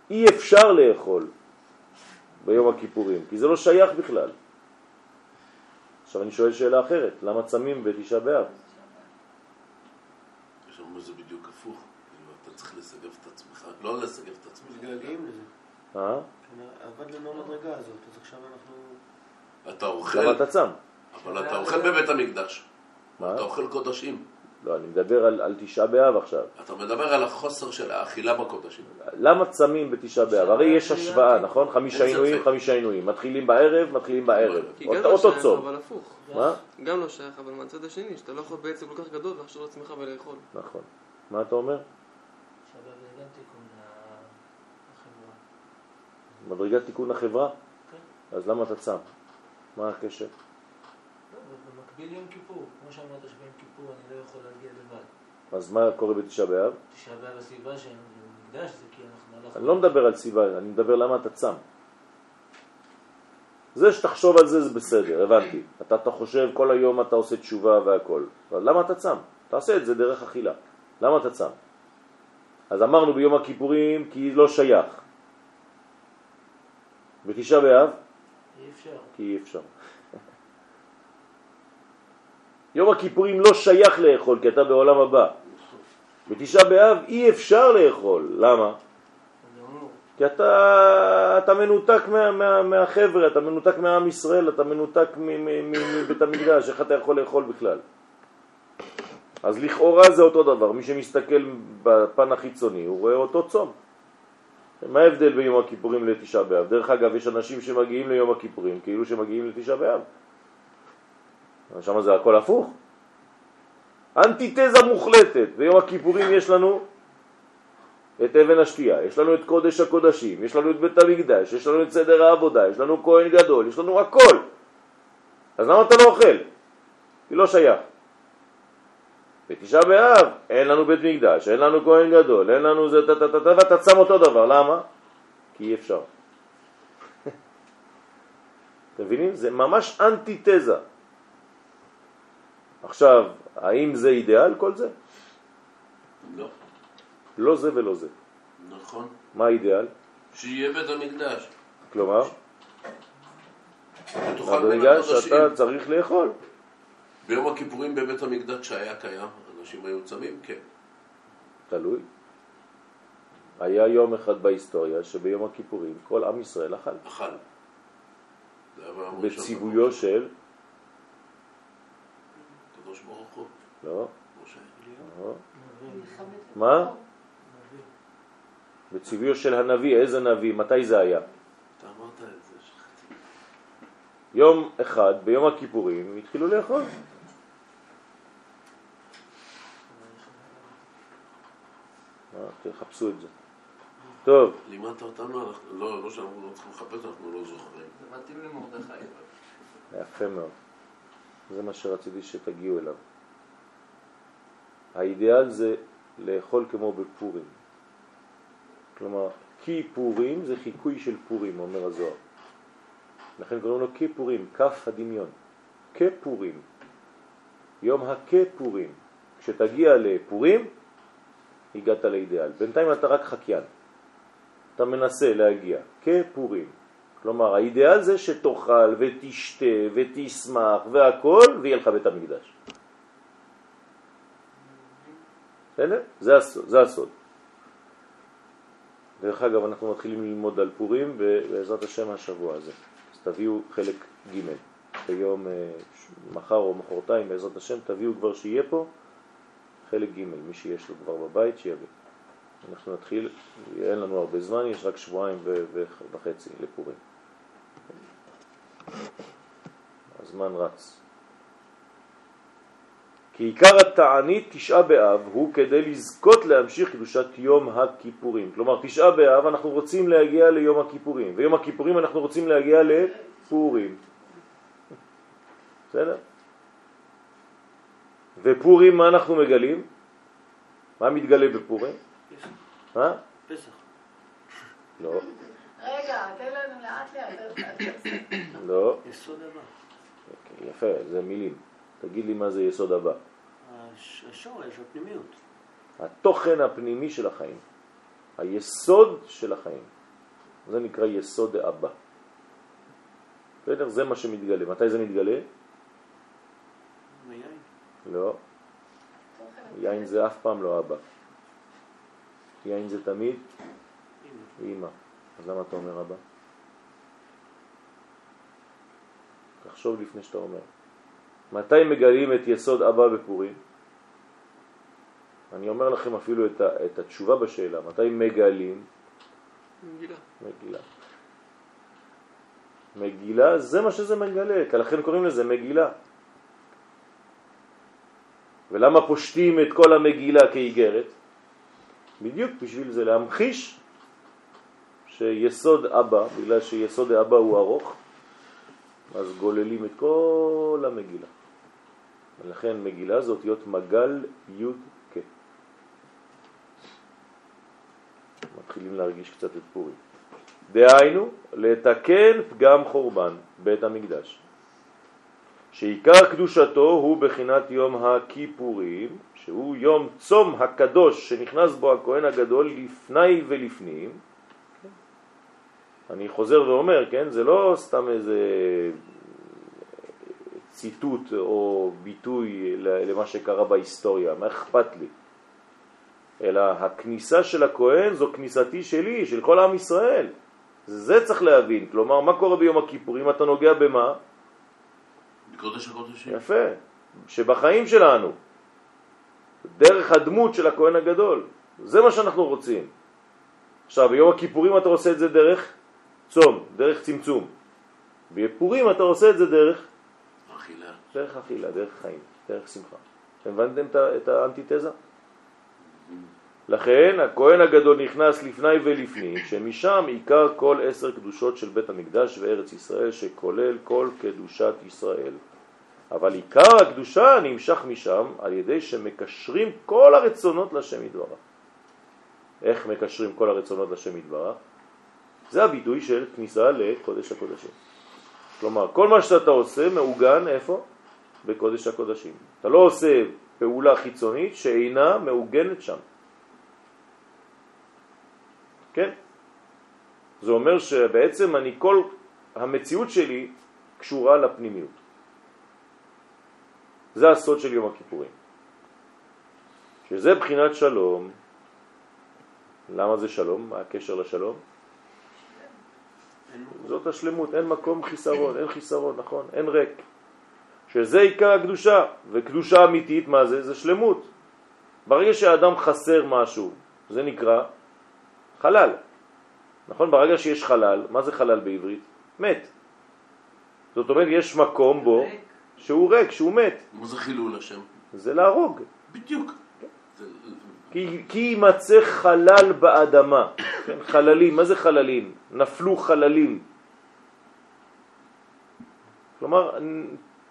אי אפשר לאכול ביום הכיפורים, כי זה לא שייך בכלל. עכשיו אני שואל שאלה אחרת, למה צמים בתשעה באב? יש לנו זה בדיוק הפוך. כאילו, אתה צריך לסגב את עצמך, לא לסגב את עצמך. מתגעגעים לזה. אה? כן, עבד לנו המדרגה הזאת, אז עכשיו אנחנו... אתה אוכל, למה אתה צם? אבל אתה אוכל בבית המקדש. מה? אתה אוכל קודשים. לא, אני מדבר על, על תשעה באב עכשיו. אתה מדבר על החוסר של האכילה בקודשים. למה צמים בתשעה באב? הרי יש השוואה, נכון? חמישה. עינויים, חמישה עינויים. מתחילים בערב, מתחילים בערב. כי גם אותו לא אותו שייך, צום. אבל הפוך. מה? גם לא שייך, אבל מהצד השני, שאתה לא יכול בעצם כל כך גדול לחשוב לעצמך ולאכול. נכון. מה אתה אומר? גם. מדרגת תיקון החברה? כן. אז למה אתה צם? מה הקשר? במקביל יום כיפור, כמו שאמרת שביום כיפור אני לא יכול להגיע לבד. אז מה קורה בתשעה באב? תשעה באב הסיבה שאני מקדש זה כי אנחנו הלכנו... אני לא מדבר על סיבה, אני מדבר למה אתה צם. זה שתחשוב על זה זה בסדר, הבנתי. אתה, אתה חושב כל היום אתה עושה תשובה והכל. אבל למה אתה צם? תעשה את זה דרך אכילה. למה אתה צם? אז אמרנו ביום הכיפורים כי לא שייך. בתשעה באב אי אפשר. כי אי אפשר. יום הכיפורים לא שייך לאכול כי אתה בעולם הבא. בתשעה באב אי אפשר לאכול. למה? כי אתה, אתה מנותק מה, מה, מהחבר'ה, אתה מנותק מעם ישראל, אתה מנותק מבית המקדש, איך אתה יכול לאכול בכלל? אז לכאורה זה אותו דבר, מי שמסתכל בפן החיצוני הוא רואה אותו צום. מה ההבדל בין יום הכיפורים לתשעה באב? דרך אגב, יש אנשים שמגיעים ליום הכיפורים כאילו שמגיעים לתשעה באב. שם זה הכל הפוך. אנטיתזה מוחלטת. ביום הכיפורים יש לנו את אבן השתייה, יש לנו את קודש הקודשים, יש לנו את בית המקדש, יש לנו את סדר העבודה, יש לנו כהן גדול, יש לנו הכל. אז למה אתה לא אוכל? כי לא שייך. בתשעה באב אין לנו בית מקדש, אין לנו כהן גדול, אין לנו זה, טה טה טה טה, ואתה שם אותו דבר, למה? כי אי אפשר. אתם מבינים? זה ממש אנטיתזה. עכשיו, האם זה אידיאל כל זה? לא, לא זה ולא זה. נכון. מה האידיאל? שיהיה בית המקדש. כלומר, הקודשים. שאתה צריך לאכול. ביום הכיפורים בבית המקדש שהיה קיים, אנשים היו צמים, כן. תלוי. היה יום אחד בהיסטוריה שביום הכיפורים כל עם ישראל אכל. אכל. בציוויו של... הקדוש ברוך הוא. לא, מה? בציוויו של הנביא, איזה נביא? מתי זה היה? אתה אמרת את זה, שכחתי. יום אחד, ביום הכיפורים, התחילו לאכול. אה, תחפשו את זה. טוב, לימדת אותנו, אנחנו, לא, לא שאנחנו לא צריכים לחפש, אנחנו לא זוכרים. זה מתאים למרדכי. יפה מאוד. זה מה שרציתי שתגיעו אליו. האידיאל זה לאכול כמו בפורים. כלומר, כיפורים זה חיקוי של פורים, אומר הזוהר. לכן קוראים לו כיפורים, כף הדמיון. כפורים. יום הכפורים. כשתגיע לפורים, הגעת לאידיאל. בינתיים אתה רק חקיין. אתה מנסה להגיע. כפורים. כלומר, האידיאל זה שתאכל ותשתה ותשמח והכל, ויהיה לך בית המקדש. בסדר? זה הסוד. זה הסוד. דרך אגב, אנחנו מתחילים ללמוד על פורים בעזרת השם השבוע הזה. אז תביאו חלק ג' ביום אה, מחר או מחרתיים בעזרת השם, תביאו כבר שיהיה פה חלק ג', מי שיש לו כבר בבית שיביא. אנחנו נתחיל, אין לנו הרבה זמן, יש רק שבועיים וחצי לפורים. הזמן רץ. כי עיקר התענית תשעה באב הוא כדי לזכות להמשיך קדושת יום הכיפורים. כלומר, תשעה באב אנחנו רוצים להגיע ליום הכיפורים, ויום הכיפורים אנחנו רוצים להגיע לפורים. בסדר? ופורים, מה אנחנו מגלים? מה מתגלה בפורים? מה? פסח. לא, רגע, תן לנו. לא. יסוד הבא. אוקיי, יפה, זה מילים. תגיד לי מה זה יסוד הבא. הש- השורש, הפנימיות. התוכן הפנימי של החיים. היסוד של החיים. זה נקרא יסוד האבא. בסדר? זה מה שמתגלה. מתי זה מתגלה? לא. יין זה אף פעם לא אבא. יין זה תמיד. אימא. אז למה אתה אומר אבא? תחשוב לפני שאתה אומר. מתי מגלים את יסוד אבא בפורים? אני אומר לכם אפילו את, ה, את התשובה בשאלה. מתי מגלים? מגילה. מגילה. מגילה זה מה שזה מגלה, לכן קוראים לזה מגילה. ולמה פושטים את כל המגילה כאיגרת? בדיוק בשביל זה, להמחיש שיסוד אבא, בגלל שיסוד האבא הוא ארוך, אז גוללים את כל המגילה. ולכן מגילה זאת אותיות מגל י' כ'. מתחילים להרגיש קצת את פורים. דהיינו, לתקן פגם חורבן בית המקדש. שעיקר קדושתו הוא בחינת יום הכיפורים, שהוא יום צום הקדוש שנכנס בו הכהן הגדול לפני ולפנים. אני חוזר ואומר, כן, זה לא סתם איזה ציטוט או ביטוי למה שקרה בהיסטוריה, מה אכפת לי? אלא הכניסה של הכהן זו כניסתי שלי, של כל עם ישראל. זה צריך להבין. כלומר, מה קורה ביום הכיפורים? אתה נוגע במה? בקודש הקודשים. יפה. שבחיים שלנו, דרך הדמות של הכהן הגדול, זה מה שאנחנו רוצים. עכשיו, ביום הכיפורים אתה עושה את זה דרך צום, דרך צמצום. בפורים אתה עושה את זה דרך, אכילה. דרך אכילה, דרך חיים, דרך שמחה. אתם הבנתם את האנטיתזה? לכן הכהן הגדול נכנס לפני ולפנים, שמשם עיקר כל עשר קדושות של בית המקדש וארץ ישראל, שכולל כל קדושת ישראל. אבל עיקר הקדושה נמשך משם על ידי שמקשרים כל הרצונות לשם יתברך. איך מקשרים כל הרצונות לשם יתברך? זה הביטוי של כניסה לקודש הקודשים. כלומר, כל מה שאתה עושה מעוגן איפה? בקודש הקודשים. אתה לא עושה פעולה חיצונית שאינה מעוגנת שם. כן? זה אומר שבעצם אני כל המציאות שלי קשורה לפנימיות. זה הסוד של יום הכיפורים. שזה בחינת שלום. למה זה שלום? מה הקשר לשלום? זאת השלמות, אין מקום חיסרון, אין חיסרון, נכון? אין ריק. שזה עיקר הקדושה, וקדושה אמיתית, מה זה? זה שלמות. ברגע שהאדם חסר משהו, זה נקרא חלל. נכון? ברגע שיש חלל, מה זה חלל בעברית? מת. זאת אומרת, יש מקום בו שהוא ריק, שהוא מת. מה זה חילול השם? זה להרוג. בדיוק. כי יימצא חלל באדמה. כן, חללים, מה זה חללים? נפלו חללים. כלומר,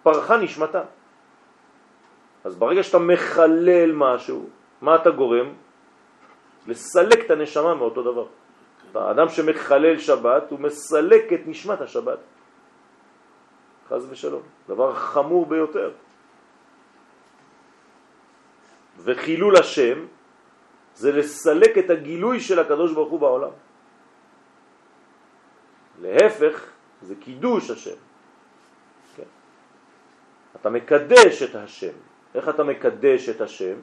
פרחה נשמתה. אז ברגע שאתה מחלל משהו, מה אתה גורם? לסלק את הנשמה מאותו דבר. האדם שמחלל שבת, הוא מסלק את נשמת השבת. חז ושלום. דבר חמור ביותר. וחילול השם זה לסלק את הגילוי של הקדוש ברוך הוא בעולם. להפך, זה קידוש השם. כן. אתה מקדש את השם. איך אתה מקדש את השם?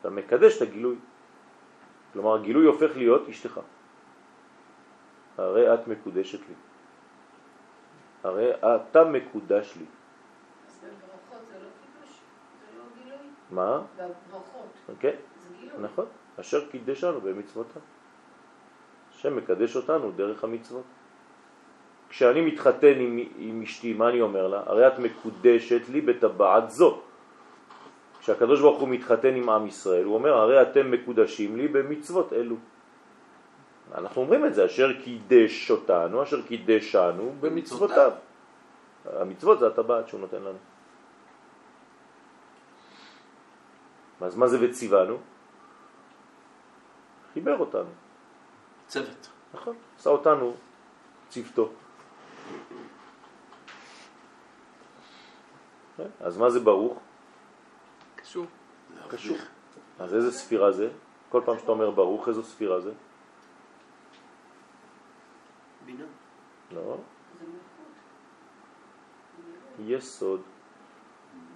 אתה מקדש את הגילוי. כלומר, הגילוי הופך להיות אשתך. הרי את מקודשת לי. הרי אתה מקודש לי. אז בברכות זה לא קידוש? זה לא גילוי? מה? בברכות כן, גילוי. נכון. אשר קידשנו במצוותיו. השם מקדש אותנו דרך המצוות. כשאני מתחתן עם, עם אשתי, מה אני אומר לה? הרי את מקודשת לי בטבעת זו. כשהקדוש ברוך הוא מתחתן עם עם ישראל, הוא אומר, הרי אתם מקודשים לי במצוות אלו. אנחנו אומרים את זה, אשר קידש אותנו, אשר קידשנו במצוותיו. המצוות זה הטבעת שהוא נותן לנו. אז מה זה וציוונו? חיבר אותנו, צוות. נכון? עשה אותנו צוותו. כן? אז מה זה ברוך? קשור. קשור. אז איזה ספירה זה? כל פעם שאתה אומר ברוך, איזו ספירה זה? בינה. לא. יסוד.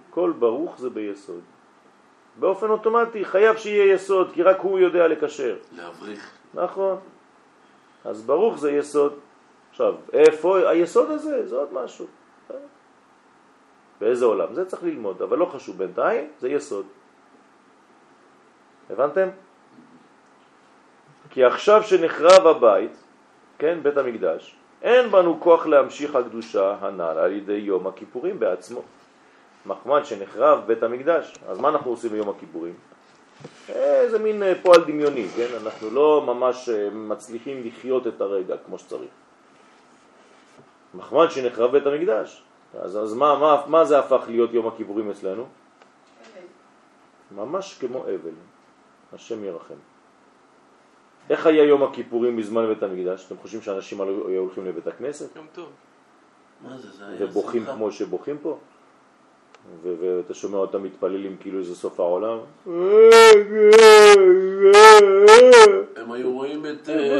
כל ברוך זה ביסוד. באופן אוטומטי חייב שיהיה יסוד, כי רק הוא יודע לקשר. להבריך. נכון. אז ברוך זה יסוד. עכשיו, איפה היסוד הזה? זה עוד משהו. באיזה עולם? זה צריך ללמוד, אבל לא חשוב בינתיים, זה יסוד. הבנתם? כי עכשיו שנחרב הבית, כן, בית המקדש, אין בנו כוח להמשיך הקדושה הנ"ל על ידי יום הכיפורים בעצמו. מחמד שנחרב בית המקדש, אז מה אנחנו עושים ביום הכיפורים? איזה מין אה, פועל דמיוני, כן? אנחנו לא ממש אה, מצליחים לחיות את הרגע כמו שצריך. מחמד שנחרב בית המקדש. אז, אז מה, מה, מה זה הפך להיות יום הכיפורים אצלנו? ממש כמו אבל. השם ירחם. איך היה יום הכיפורים בזמן בית המקדש? אתם חושבים שאנשים היו הולכים לבית הכנסת יום טוב. מה זה? זה היה ובוכים שמחה. כמו שבוכים פה? ואתה שומע אותם מתפללים כאילו זה סוף העולם? הם היו רואים את, אה,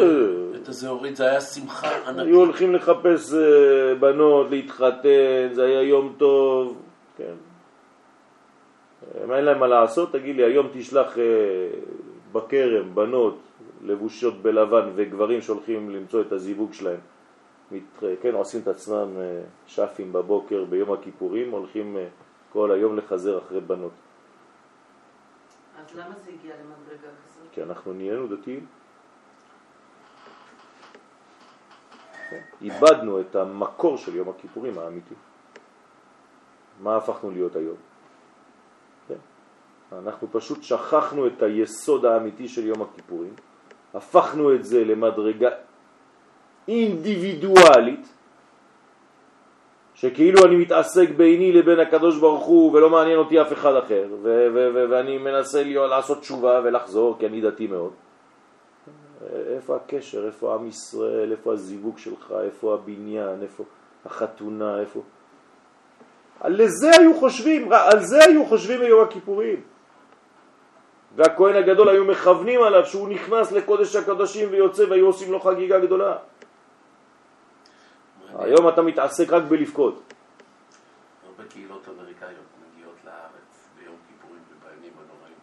את הזהורית, זה היה שמחה ענקית. היו הולכים לחפש אה, בנות, להתחתן, זה היה יום טוב, כן. אם אין להם מה לעשות, תגיד לי, היום תשלח אה, בכרם בנות לבושות בלבן וגברים שהולכים למצוא את הזיווג שלהם. מת, כן, עושים את עצמם שפים בבוקר ביום הכיפורים, הולכים כל היום לחזר אחרי בנות. אז למה זה הגיע למדרגה כזאת? כי אנחנו נהיינו דתיים. כן, איבדנו את המקור של יום הכיפורים האמיתי. מה הפכנו להיות היום? כן? אנחנו פשוט שכחנו את היסוד האמיתי של יום הכיפורים, הפכנו את זה למדרגה אינדיבידואלית, שכאילו אני מתעסק ביני לבין הקדוש ברוך הוא ולא מעניין אותי אף אחד אחר ואני מנסה להיות, לעשות תשובה ולחזור כי אני דתי מאוד. איפה הקשר, איפה עם ישראל, איפה הזיווג שלך, איפה הבניין, איפה החתונה, איפה... על זה היו חושבים, על זה היו חושבים ביום הכיפורים. והכהן הגדול היו מכוונים עליו שהוא נכנס לקודש הקדושים ויוצא והיו עושים לו חגיגה גדולה. היום אתה מתעסק רק בלבכות. הרבה קהילות אמריקאיות מגיעות לארץ ביום כיפורים ובימים הנוראים,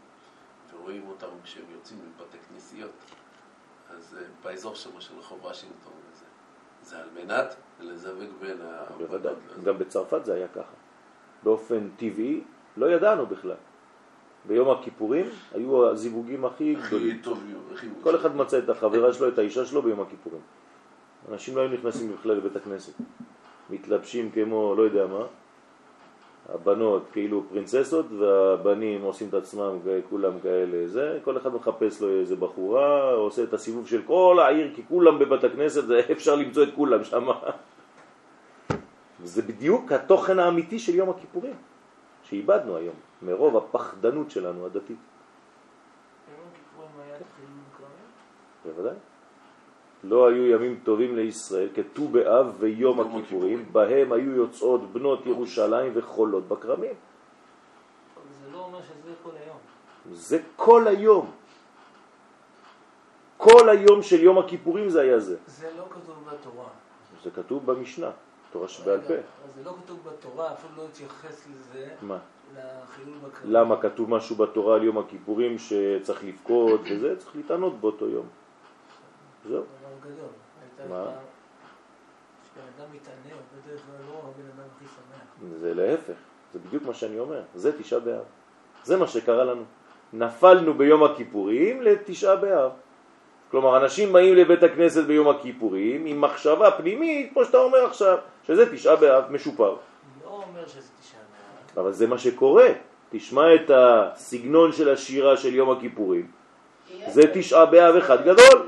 ורואים אותם כשהם יוצאים מבתי כנסיות. אז אה, באזור שם של רחוב וושינגטון וזה. זה על מנת לזווג בין ה... בוודאי, גם בצרפת זה היה ככה. באופן טבעי לא ידענו בכלל. ביום הכיפורים היו הזיווגים הכי הכי גדולים. טובים, הכי... כל אחד מצא את החברה שלו, את האישה שלו ביום הכיפורים. אנשים לא היו נכנסים בכלל לבית הכנסת. מתלבשים כמו, לא יודע מה, הבנות כאילו פרינצסות והבנים עושים את עצמם כולם כאלה זה, כל אחד מחפש לו איזה בחורה, עושה את הסיבוב של כל העיר כי כולם בבית הכנסת, זה אפשר למצוא את כולם שם. זה בדיוק התוכן האמיתי של יום הכיפורים, שאיבדנו היום, מרוב הפחדנות שלנו הדתית. בוודאי. לא היו ימים טובים לישראל כט"ו באב ויום יום הכיפורים. בהם היו יוצאות בנות ירושלים וחולות בכרמים. זה לא אומר שזה כל היום. זה כל היום. כל היום של יום הכיפורים זה היה זה. זה לא כתוב בתורה. זה כתוב במשנה, תורה שבעל פה. זה לא כתוב בתורה, אפילו לא התייחס לזה, מה? למה כתוב משהו בתורה על יום הכיפורים שצריך לבכות וזה? צריך להתענות באותו יום. זהו. מה? פעם- כשבן אדם מתענה, בדרך כלל לא הבן אדם הכי שמח. זה להפך, זה בדיוק מה שאני אומר, זה תשעה באב. זה מה שקרה לנו. נפלנו ביום הכיפורים לתשעה באב. כלומר, אנשים באים לבית הכנסת ביום הכיפורים עם מחשבה פנימית, כמו שאתה אומר עכשיו, שזה תשעה באב משופר. לא אומר שזה תשעה באב. אבל זה מה שקורה. תשמע את הסגנון של השירה של יום הכיפורים. זה תשעה באב אחד גדול.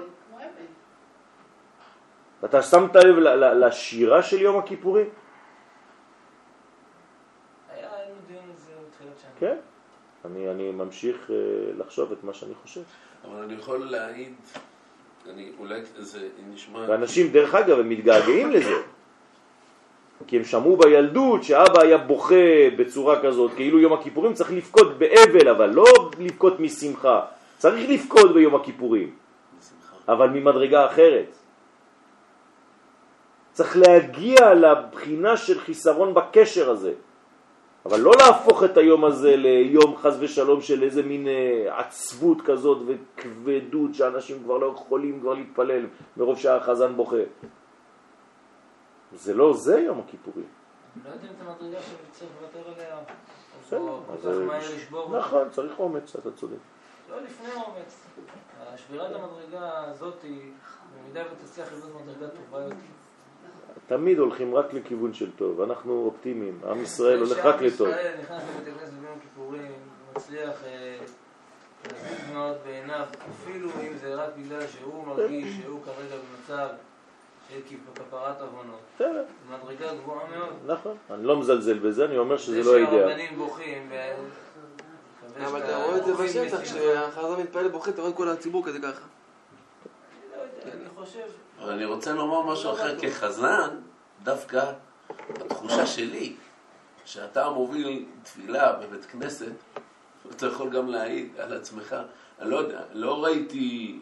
אתה שמת לב ל- ל- לשירה של יום הכיפורים? היה לנו דיון על זה בתחילת שנה. כן. אני, אני ממשיך אה, לחשוב את מה שאני חושב. אבל אני יכול להעיד, אני אולי זה נשמע... ואנשים, דרך אגב, הם מתגעגעים לזה. כי הם שמעו בילדות שאבא היה בוכה בצורה כזאת, כאילו יום הכיפורים צריך לבכות באבל, אבל לא לבכות משמחה. צריך לבכות ביום הכיפורים. אבל ממדרגה אחרת. צריך להגיע לבחינה של חיסרון בקשר הזה. אבל לא להפוך את היום הזה ליום חז ושלום של איזה מין אה, עצבות כזאת וכבדות שאנשים כבר לא יכולים כבר להתפלל מרוב שהחזן בוכה. זה לא זה יום הכיפורים. לא יודע אם את המדרגה שצריך לוותר עליה. בסדר. נכון, צריך אומץ, אתה צודק. לא לפני אומץ. שבירת המדרגה הזאת היא, במידה ותצליח לבנות מדרגה טובה יותר. תמיד הולכים רק לכיוון של טוב, אנחנו אופטימיים, עם ישראל הולך כשעם רק לטוב. ישראל נכנס לבית הכנסת ביום הכיפורים, מצליח אה, להזיז דמעות בעיניו, אפילו אם זה רק בגלל שהוא מרגיש שהוא כרגע במצב של כפרת עוונות. מדרגה גבוהה מאוד. נכון, אני לא מזלזל בזה, אני אומר שזה זה לא אידאל. שהרבנים בוכים, ו- אבל אתה רואה את זה בשטח, בשמחה. כשהחרדה מתפעל ובוכה, אתה רואה את כל הציבור כזה ככה. אני לא יודע, אני חושב... אבל אני רוצה לומר משהו אחר כחזן, דווקא התחושה שלי, שאתה מוביל תפילה בבית כנסת, אתה יכול גם להעיד על עצמך, אני לא יודע, לא ראיתי,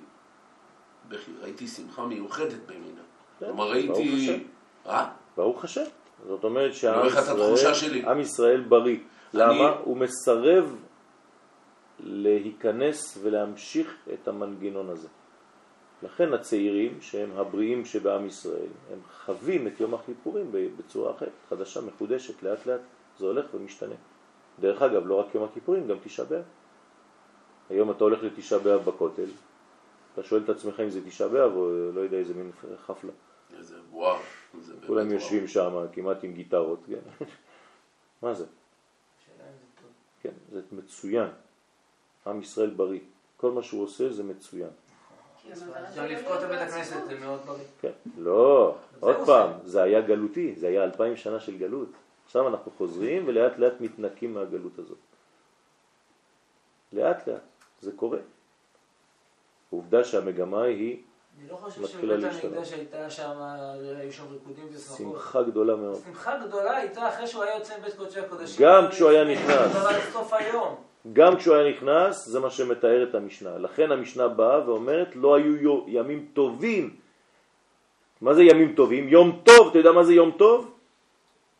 ראיתי שמחה מיוחדת במינה. כן, כלומר ראיתי... אה? ברוך השם. זאת אומרת שעם ישראל. עם ישראל בריא. למה? הוא מסרב להיכנס ולהמשיך את המנגנון הזה. לכן הצעירים, שהם הבריאים שבעם ישראל, הם חווים את יום הכיפורים בצורה אחרת, חדשה, מחודשת, לאט לאט. זה הולך ומשתנה. דרך אגב, לא רק יום הכיפורים, גם תשעה באב. היום אתה הולך לתשעה באב בכותל, אתה שואל את עצמך אם זה תשעה באב או לא יודע איזה מין חפלה. איזה וואו. כולם. יושבים שם כמעט עם גיטרות, כן? מה זה? כן, זה מצוין. עם ישראל בריא. כל מה שהוא עושה זה מצוין. כי המטרה גם שלו לבכות להיות בבית הכנסת בעצמות. זה מאוד בריא. כן. לא, עוד פעם. זה היה גלותי, זה היה אלפיים שנה של גלות. עכשיו אנחנו חוזרים ולאט לאט מתנקים מהגלות הזאת. לאט לאט, זה קורה. עובדה שהמגמה היא אני לא חושב שבבית להשתנות. המקדש הייתה שם, היו שם ריקודים ושמחות. שמחה גדולה מאוד. שמחה גדולה הייתה אחרי שהוא היה יוצא מבית קודשי הקודשים. גם כשהוא היה נכנס. גם כשהוא היה נכנס, זה מה שמתאר את המשנה. לכן המשנה באה ואומרת, לא היו יו- ימים טובים. מה זה ימים טובים? יום טוב, אתה יודע מה זה יום טוב?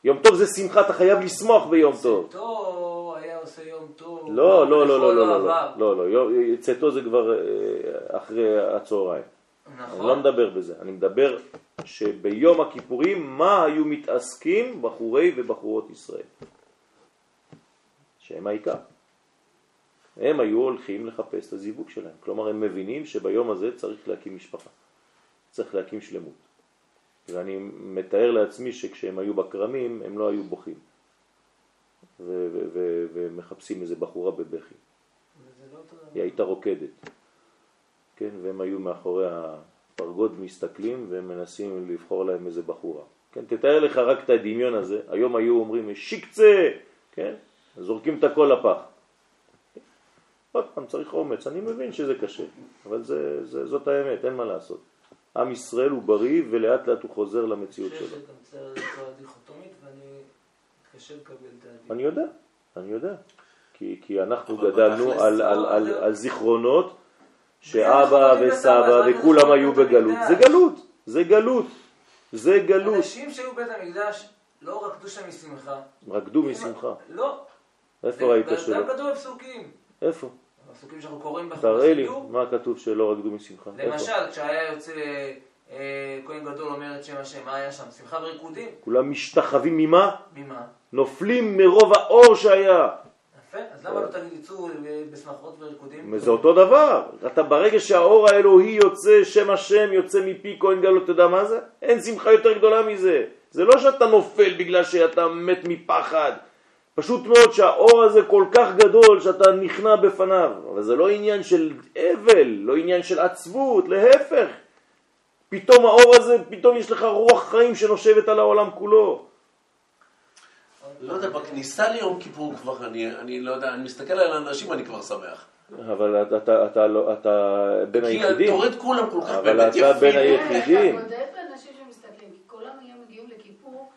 יום טוב זה שמחה, אתה חייב לשמוח ביום טוב. צאתו היה עושה יום טוב. לא, לא, לא, לא, לא, לא, אוהביו. לא, לא, יום- צאתו זה כבר אה, אחרי הצהריים. אני לא נכון. מדבר בזה, אני מדבר שביום הכיפורים מה היו מתעסקים בחורי ובחורות ישראל? שהם העיקר. הם היו הולכים לחפש את הזיווג שלהם. כלומר, הם מבינים שביום הזה צריך להקים משפחה. צריך להקים שלמות. ואני מתאר לעצמי שכשהם היו בכרמים, הם לא היו בוכים. ומחפשים איזה בחורה בבכי. לא. היא הייתה רוקדת. כן, והם היו מאחורי הפרגוד מסתכלים והם מנסים לבחור להם איזה בחורה. כן, תתאר לך רק את הדמיון הזה, היום היו אומרים שיקצה, כן, זורקים את הכל לפח. עוד פעם, צריך אומץ, אני מבין שזה קשה, אבל זה, זה, זאת האמת, אין מה לעשות. עם ישראל הוא בריא ולאט לאט הוא חוזר למציאות אני חושב שלו. שגם צריך בצורה דיכוטומית ואני מתקשה לקבל את הדין. אני יודע, אני יודע. כי, כי אנחנו גדלנו על, על, על, זה- על זיכרונות זה שאבא וסבא וכולם היו בגלות. זה גלות, זה גלות, זה גלות. אנשים שהיו בבית המקדש לא רקדו שם משמחה. רקדו משמחה. לא. איפה ראית גם שלא? כתוב בפסוקים. איפה? הפסוקים שאנחנו קוראים בחודש תראה לי. מה כתוב שלא רקדו משמחה? למשל, כשהיה יוצא אה, כהן גדול אומר את שם השם, מה היה שם? שמחה וריקודים? כולם משתחווים ממה? ממה? נופלים מרוב האור שהיה. יפה, אז למה לא תגיד יצאו אה, בשמחות וריקודים? זה אותו דבר. אתה ברגע שהאור האלוהי יוצא, שם השם יוצא מפי כהן גדול, אתה יודע מה זה? אין שמחה יותר גדולה מזה. זה לא שאתה נופל בגלל שאתה מת מפחד. פשוט מאוד שהאור הזה כל כך גדול שאתה נכנע בפניו. אבל זה לא עניין של אבל, לא עניין של עצבות, להפך. פתאום האור הזה, פתאום יש לך רוח חיים שנושבת על העולם כולו. לא יודע, בכניסה ליום כיפור כבר, אני, אני לא יודע, אני מסתכל על האנשים, אני כבר שמח. אבל אתה, אתה, אתה, לא- אתה בין כי היחידים. אתה רואה את כולם כל כך אבל באמת אתה בין יפים. היחידים. אתה בודק באנשים שמסתכלים, כי כולם היו מגיעים לכיפור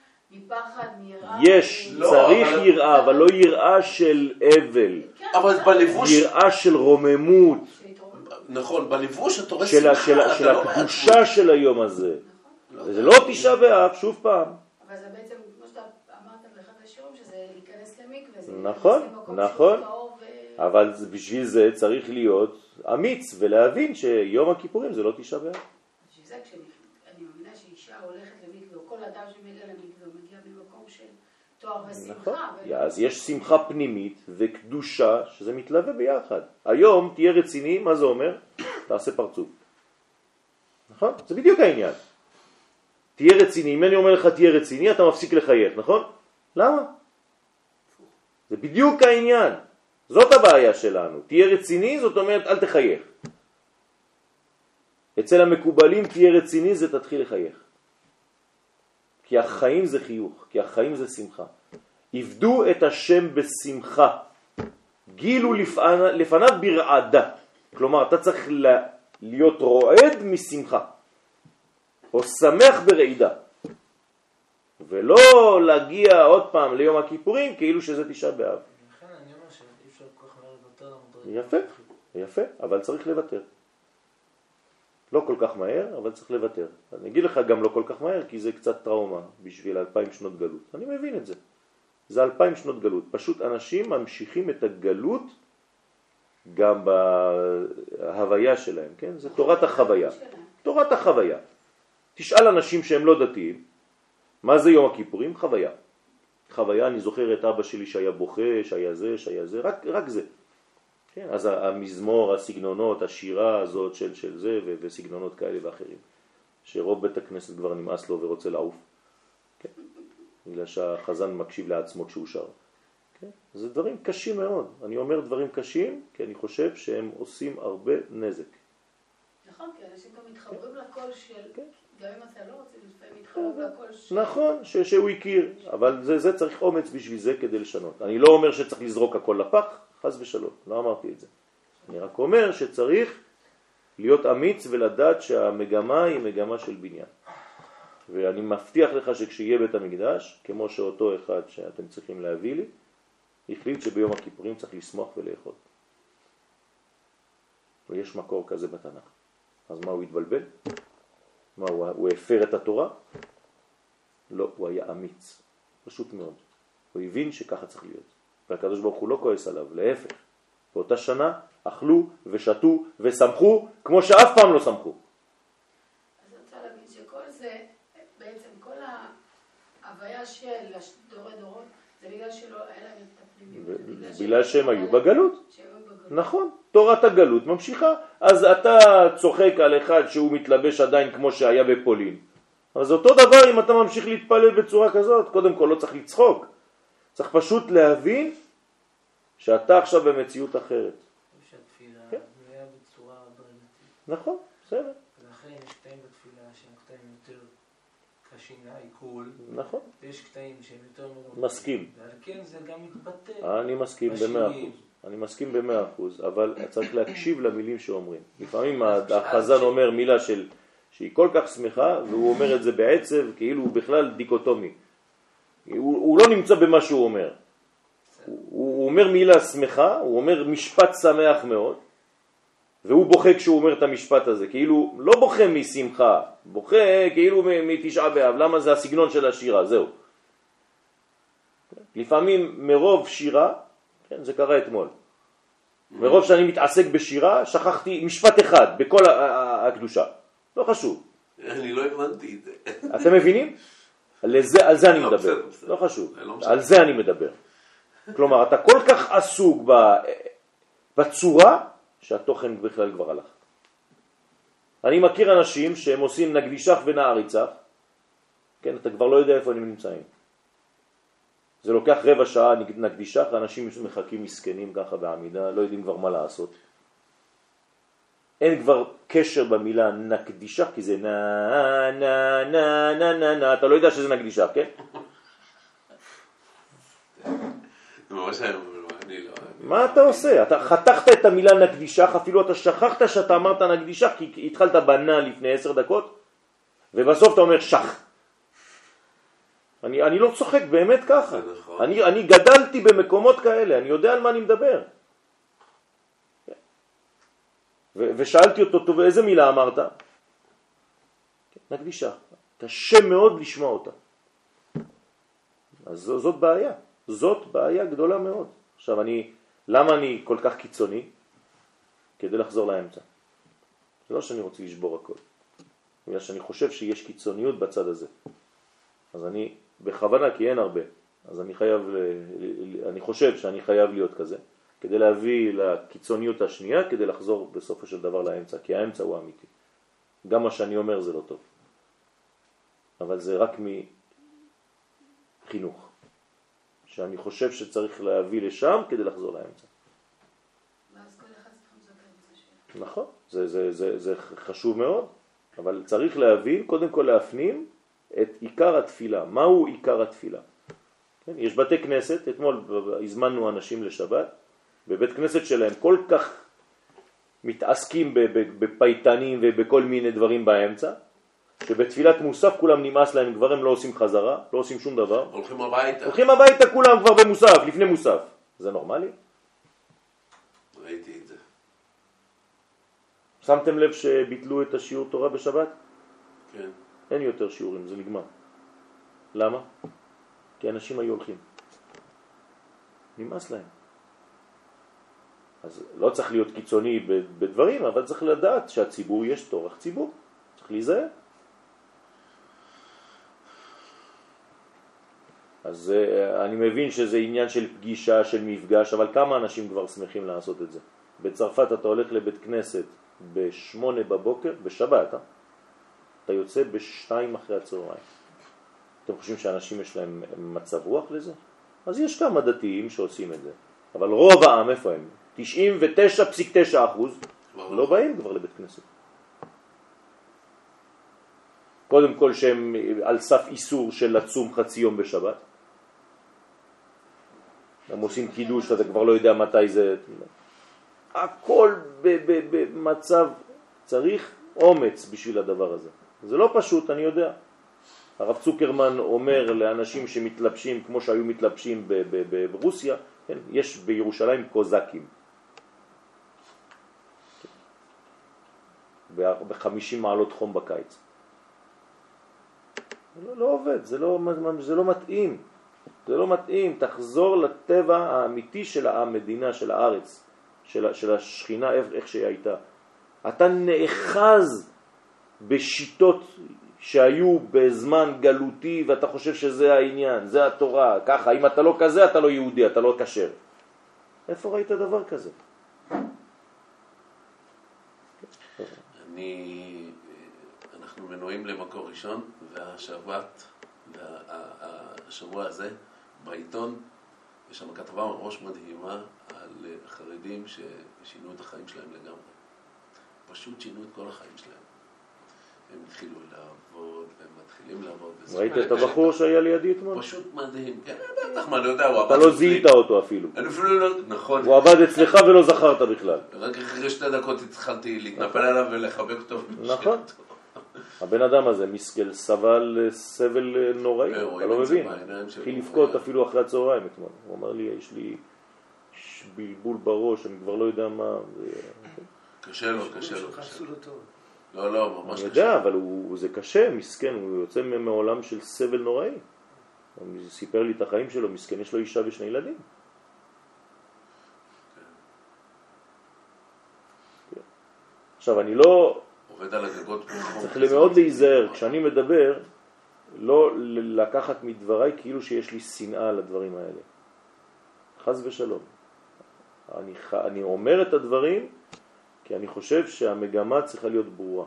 מפחד, מיראה. יש, לא, צריך אבל- יראה, אבל לא יראה של אבל. כן, אבל. בלבוש, יראה של רוממות. נכון, בלבוש אתה רואה שמחה, של, של לא הקדושה. של היום הזה. לא זה. לא תשעה באב, שוב פעם. אבל זה בעצם, כמו שאתה אמרת באחד השיעורים, שזה להיכנס למקווה. נכון, נכון. שהוא טהור ו- אבל בשביל זה צריך להיות אמיץ ולהבין שיום הכיפורים זה לא תשעה באב. בשביל זה כשאני אני מאמינה שאישה הולכת למקווה, או כל אדם שמגיע למקווה, הוא מגיע ממקום של ושמחה. נכון. ולא- אז יש שמחה פנימית וקדושה שזה מתלווה ביחד. היום תהיה רציני, מה זה אומר? תעשה פרצוף. נכון? זה בדיוק העניין. תהיה רציני, אם אני אומר לך תהיה רציני, אתה מפסיק לחייך, נכון? למה? זה בדיוק העניין. זאת הבעיה שלנו. תהיה רציני, זאת אומרת אל תחייך. אצל המקובלים תהיה רציני, זה תתחיל לחייך. כי החיים זה חיוך, כי החיים זה שמחה. עבדו את השם בשמחה, גילו. לפניו ברעדה. כלומר, אתה צריך להיות רועד משמחה, או שמח ברעידה, ולא להגיע עוד פעם ליום הכיפורים כאילו שזה תשעה באב. יפה, יפה, אבל צריך לוותר. לא כל כך מהר, אבל צריך לוותר. אני אגיד לך גם לא כל כך מהר, כי זה קצת טראומה בשביל אלפיים שנות גלות. אני מבין את זה. זה אלפיים שנות גלות. פשוט אנשים ממשיכים את הגלות גם בהוויה שלהם, כן? זה תורת החוויה. תורת החוויה. תשאל אנשים שהם לא דתיים, מה זה יום הכיפורים? חוויה. חוויה, אני זוכר את אבא שלי שהיה בוכה, שהיה זה, שהיה זה, רק, רק זה. כן, אז המזמור, הסגנונות, השירה הזאת של, של זה וסגנונות כאלה ואחרים, שרוב בית הכנסת כבר נמאס לו ורוצה לעוף? בגלל שהחזן מקשיב לעצמו כשהוא שר. כן? זה דברים קשים מאוד. אני אומר דברים קשים כי אני חושב שהם עושים הרבה נזק. נכון, כי אנשים גם מתחברים לקול של, כן. גם אם אתה לא רוצה, לפעמים מתחברים לקול של... נכון, ש, שהוא הכיר, אבל זה, זה צריך אומץ בשביל זה כדי לשנות. אני לא אומר שצריך לזרוק הכל לפח, חס ושלום, לא אמרתי את זה. אני רק אומר שצריך להיות אמיץ ולדעת שהמגמה היא מגמה של בניין. ואני מבטיח לך שכשיהיה בית המקדש, כמו שאותו אחד שאתם צריכים להביא לי, החליט שביום הכיפורים צריך לשמוח ולאכול. ויש מקור כזה בתנ"ך. אז מה הוא התבלבל? מה, הוא, הוא הפר את התורה? לא, הוא היה אמיץ, פשוט מאוד. הוא הבין שככה צריך להיות. והקדוש ברוך הוא לא כועס עליו, להפך. באותה שנה אכלו ושתו ושמחו כמו שאף פעם לא שמחו. אז אני רוצה להגיד שכל זה, בעצם כל דורות, זה בגלל שלא היה להם את הפנימיות. ו- בגלל שהם היו בגלות. נכון, תורת הגלות ממשיכה. אז אתה צוחק על אחד שהוא מתלבש עדיין כמו שהיה בפולין. אז אותו דבר אם אתה ממשיך להתפלל בצורה כזאת, קודם כל לא צריך לצחוק. צריך פשוט להבין שאתה עכשיו במציאות אחרת. שהתפילה כן. בנויה בצורה הדרגתית. נכון, בסדר, ולכן יש קטעים בתפילה שהם קטעים יותר קשים לעיכול, נכון, ויש קטעים שהם יותר מאוד... מסכים. ועל כן זה גם מתבטא. אני מסכים במאה אחוז. אני מסכים במאה אחוז, אבל צריך להקשיב למילים שאומרים. לפעמים החזן אומר מילה של, שהיא כל כך שמחה, והוא אומר את זה בעצב, כאילו הוא בכלל דיקוטומי. הוא, הוא לא נמצא במה שהוא אומר. הוא, הוא אומר מילה שמחה, הוא אומר משפט שמח מאוד, והוא בוכה כשהוא אומר את המשפט הזה, כאילו לא בוכה משמחה, בוכה כאילו מתשעה באב, למה זה הסגנון של השירה, זהו. לפעמים מרוב שירה, כן, זה קרה אתמול, מרוב שאני מתעסק בשירה, שכחתי משפט אחד בכל הקדושה, לא חשוב. אני לא הבנתי את זה. אתם מבינים? לזה, על זה אני לא, מדבר. לא חשוב, לא. על זה אני מדבר. כלומר, אתה כל כך עסוק בצורה, שהתוכן בכלל כבר הלך. אני מכיר אנשים שהם עושים נגדישך ונעריצך, כן, אתה כבר לא יודע איפה הם נמצאים. זה לוקח רבע שעה נגדישך, אנשים מחכים מסכנים ככה בעמידה, לא יודעים כבר מה לעשות. אין כבר קשר במילה נקדישך, כי זה נה נה נה נה נה נה, אתה לא יודע שזה נקדישך, כן? זה ממש לא... מה אתה עושה? אתה חתכת את המילה נקדישך, אפילו אתה שכחת שאתה אמרת נקדישך, כי התחלת בנה לפני עשר דקות, ובסוף אתה אומר שח. אני, אני לא צוחק, באמת ככה. נכון. אני, אני גדלתי במקומות כאלה, אני יודע על מה אני מדבר. ו- ושאלתי אותו, טוב, איזה מילה אמרת? נקדישה. קשה מאוד לשמוע אותה. אז זאת בעיה. זאת בעיה גדולה מאוד. עכשיו אני, למה אני כל כך קיצוני? כדי לחזור לאמצע. זה לא שאני רוצה לשבור הכל. בגלל שאני חושב שיש קיצוניות בצד הזה. אז אני בכוונה, כי אין הרבה, אז אני חייב, ל- אני חושב שאני חייב להיות כזה, כדי להביא לקיצוניות השנייה, כדי לחזור בסופו של דבר לאמצע, כי האמצע הוא האמיתי. גם מה שאני אומר זה לא טוב. אבל זה רק מחינוך, שאני חושב שצריך להביא לשם כדי לחזור לאמצע. נכון, זה, זה, זה, זה חשוב מאוד, אבל צריך להבין, קודם כל להפנים את עיקר התפילה. מהו עיקר התפילה? כן, יש בתי כנסת, אתמול הזמנו אנשים לשבת, בבית כנסת שלהם כל כך מתעסקים בפייטנים ובכל מיני דברים באמצע, שבתפילת מוסף כולם נמאס להם, כבר הם לא עושים חזרה, לא עושים שום דבר. הולכים הביתה. הולכים הביתה כולם כבר במוסף, לפני מוסף. זה נורמלי? ראיתי את זה. שמתם לב שביטלו את השיעור תורה בשבת? כן. אין יותר שיעורים, זה נגמר. למה? כי אנשים היו הולכים. נמאס להם. אז לא צריך להיות קיצוני בדברים, אבל צריך לדעת שהציבור יש תורך ציבור. צריך להיזהר. אז אה, אני מבין שזה עניין של פגישה, של מפגש, אבל כמה אנשים כבר שמחים לעשות את זה? בצרפת אתה הולך לבית כנסת בשמונה בבוקר, בשבת, אה? אתה יוצא בשתיים אחרי הצהריים. אתם חושבים שאנשים יש להם מצב רוח לזה? אז יש כמה דתיים שעושים את זה, אבל רוב העם, איפה הם? 99.9 אחוז לא באים כבר לבית כנסת. קודם כל שהם על סף איסור של לצום חצי יום בשבת. הם עושים קידוש, אתה כבר לא יודע מתי זה... הכל במצב, צריך אומץ בשביל הדבר הזה. זה לא פשוט, אני יודע. הרב צוקרמן אומר לאנשים שמתלבשים כמו שהיו מתלבשים ברוסיה, כן, יש בירושלים קוזקים. ב-50 מעלות חום בקיץ. לא, לא עובד, זה לא, זה לא מתאים. זה לא מתאים, תחזור לטבע האמיתי של המדינה, של הארץ, של, של השכינה, איך שהיא הייתה. אתה נאחז בשיטות שהיו בזמן גלותי ואתה חושב שזה העניין, זה התורה, ככה, אם אתה לא כזה אתה לא יהודי, אתה לא כשר. איפה ראית דבר כזה? אני, אנחנו מנועים למקור ראשון והשבת, השבוע הזה בעיתון, יש שם כתבה ממש מדהימה על חרדים ששינו את החיים שלהם לגמרי. פשוט שינו את כל החיים שלהם. הם התחילו לעבוד, הם מתחילים לעבוד. ראית את הבחור שהיה לידי אתמול? פשוט מדהים. כן, בטח, מה, אני יודע, הוא עבד... אתה לא זיהית אותו אפילו. אני אפילו לא... נכון. הוא עבד אצלך ולא זכרת בכלל. רק אחרי שתי דקות התחלתי להתנפל עליו ולחבק אותו. נכון. הבן אדם הזה מסכל סבל סבל נוראי, אתה לא מבין. התחיל לבכות אפילו אחרי הצהריים אתמול. הוא אמר לי, יש לי בלבול בראש, אני כבר לא יודע מה. קשה לו, קשה לו. לא, לא, ממש קשה. אני יודע, אבל זה קשה, מסכן, הוא יוצא מעולם של סבל נוראי. הוא סיפר לי את החיים שלו, מסכן, יש לו אישה ושני ילדים. כן. עכשיו, אני לא עובד על הגגות צריך מאוד להיזהר, כשאני מדבר, לא לקחת מדבריי כאילו שיש לי שנאה לדברים האלה. חז ושלום. אני, אני אומר את הדברים כי אני חושב שהמגמה צריכה להיות ברורה.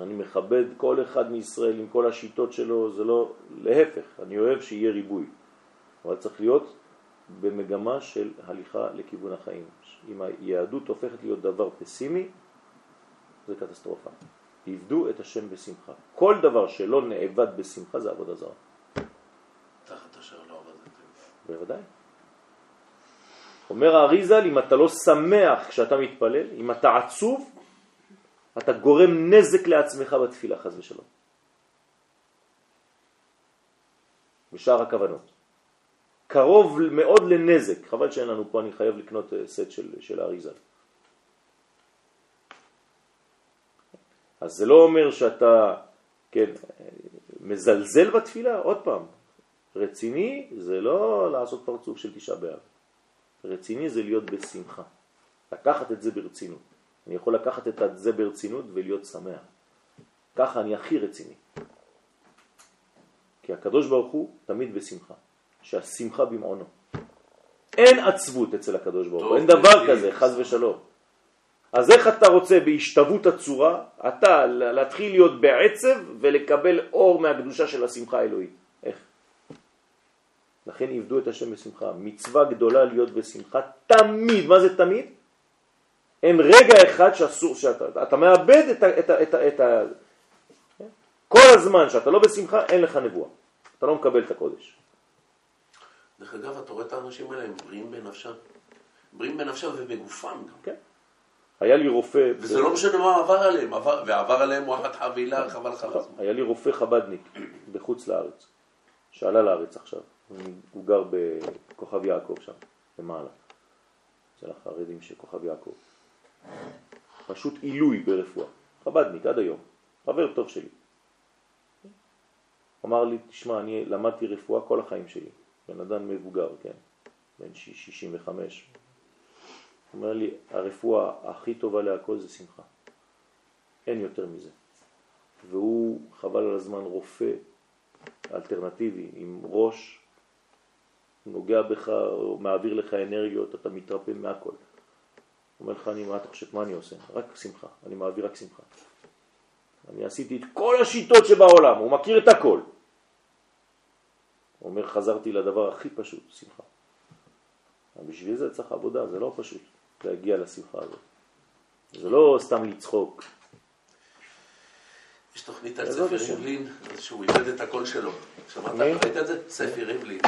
אני מכבד כל אחד מישראל עם כל השיטות שלו, זה לא, להפך, אני אוהב שיהיה ריבוי. אבל צריך להיות במגמה של הליכה לכיוון החיים. אם היהדות הופכת להיות דבר פסימי, זה קטסטרופה. עבדו את השם בשמחה. כל דבר שלא נעבד בשמחה זה עבודה זרה. תחת אשר לא עבדתם. בוודאי. אומר האריזל, אם אתה לא שמח כשאתה מתפלל, אם אתה עצוב, אתה גורם נזק לעצמך בתפילה, חז ושלום. בשאר הכוונות. קרוב מאוד לנזק, חבל שאין לנו פה, אני חייב לקנות אה, סט של, של האריזל. אז זה לא אומר שאתה, כן, מזלזל בתפילה, עוד פעם, רציני זה לא לעשות פרצוף של תשעה באב. רציני זה להיות בשמחה. לקחת את זה ברצינות. אני יכול לקחת את זה ברצינות ולהיות שמח. ככה אני הכי רציני. כי הקדוש ברוך הוא תמיד בשמחה, שהשמחה במעונו. אין עצבות אצל הקדוש ברוך הוא, אין דבר כזה, חז ושלום. אז איך אתה רוצה בהשתוות הצורה, אתה להתחיל להיות בעצב ולקבל אור מהקדושה של השמחה האלוהית? איך? לכן עבדו את השם בשמחה. מצווה גדולה להיות בשמחה תמיד. מה זה תמיד? אין רגע אחד שאסור שאתה, אתה מאבד את ה... את ה, את ה, את ה כל הזמן שאתה לא בשמחה אין לך נבואה. אתה לא מקבל את הקודש. דרך אגב, אתה רואה את האנשים האלה, הם בריאים בנפשם. בריאים בנפשם ובגופם גם. כן. היה לי רופא... וזה ב... לא משנה מה עבר עליהם, עבר, ועבר עליהם וואחד חבילה, חבל לך הזמן. היה לי רופא חבדניק בחוץ לארץ, שעלה לארץ עכשיו. הוא גר בכוכב יעקב שם, למעלה. אצל החרדים של כוכב יעקב. פשוט עילוי ברפואה. חבדניק עד היום, חבר טוב שלי. אמר לי, תשמע, אני למדתי רפואה כל החיים שלי. בן אדם מבוגר, כן, בן 65. הוא אומר לי, הרפואה הכי טובה להכל זה שמחה. אין יותר מזה. והוא, חבל על הזמן, רופא אלטרנטיבי עם ראש נוגע בך, מעביר לך אנרגיות, אתה מתרפא מהכל. אומר לך, אני, מה אתה חושב, מה אני עושה? רק שמחה, אני מעביר רק שמחה. אני עשיתי את כל השיטות שבעולם, הוא מכיר את הכל. הוא אומר, חזרתי לדבר הכי פשוט, שמחה. בשביל זה צריך עבודה, זה לא פשוט להגיע לשמחה הזאת. זה לא סתם לצחוק. יש תוכנית על ספי השם. ריבלין, שהוא איבד את הקול שלו. שמעת? ראית את זה? ספי ריבלין.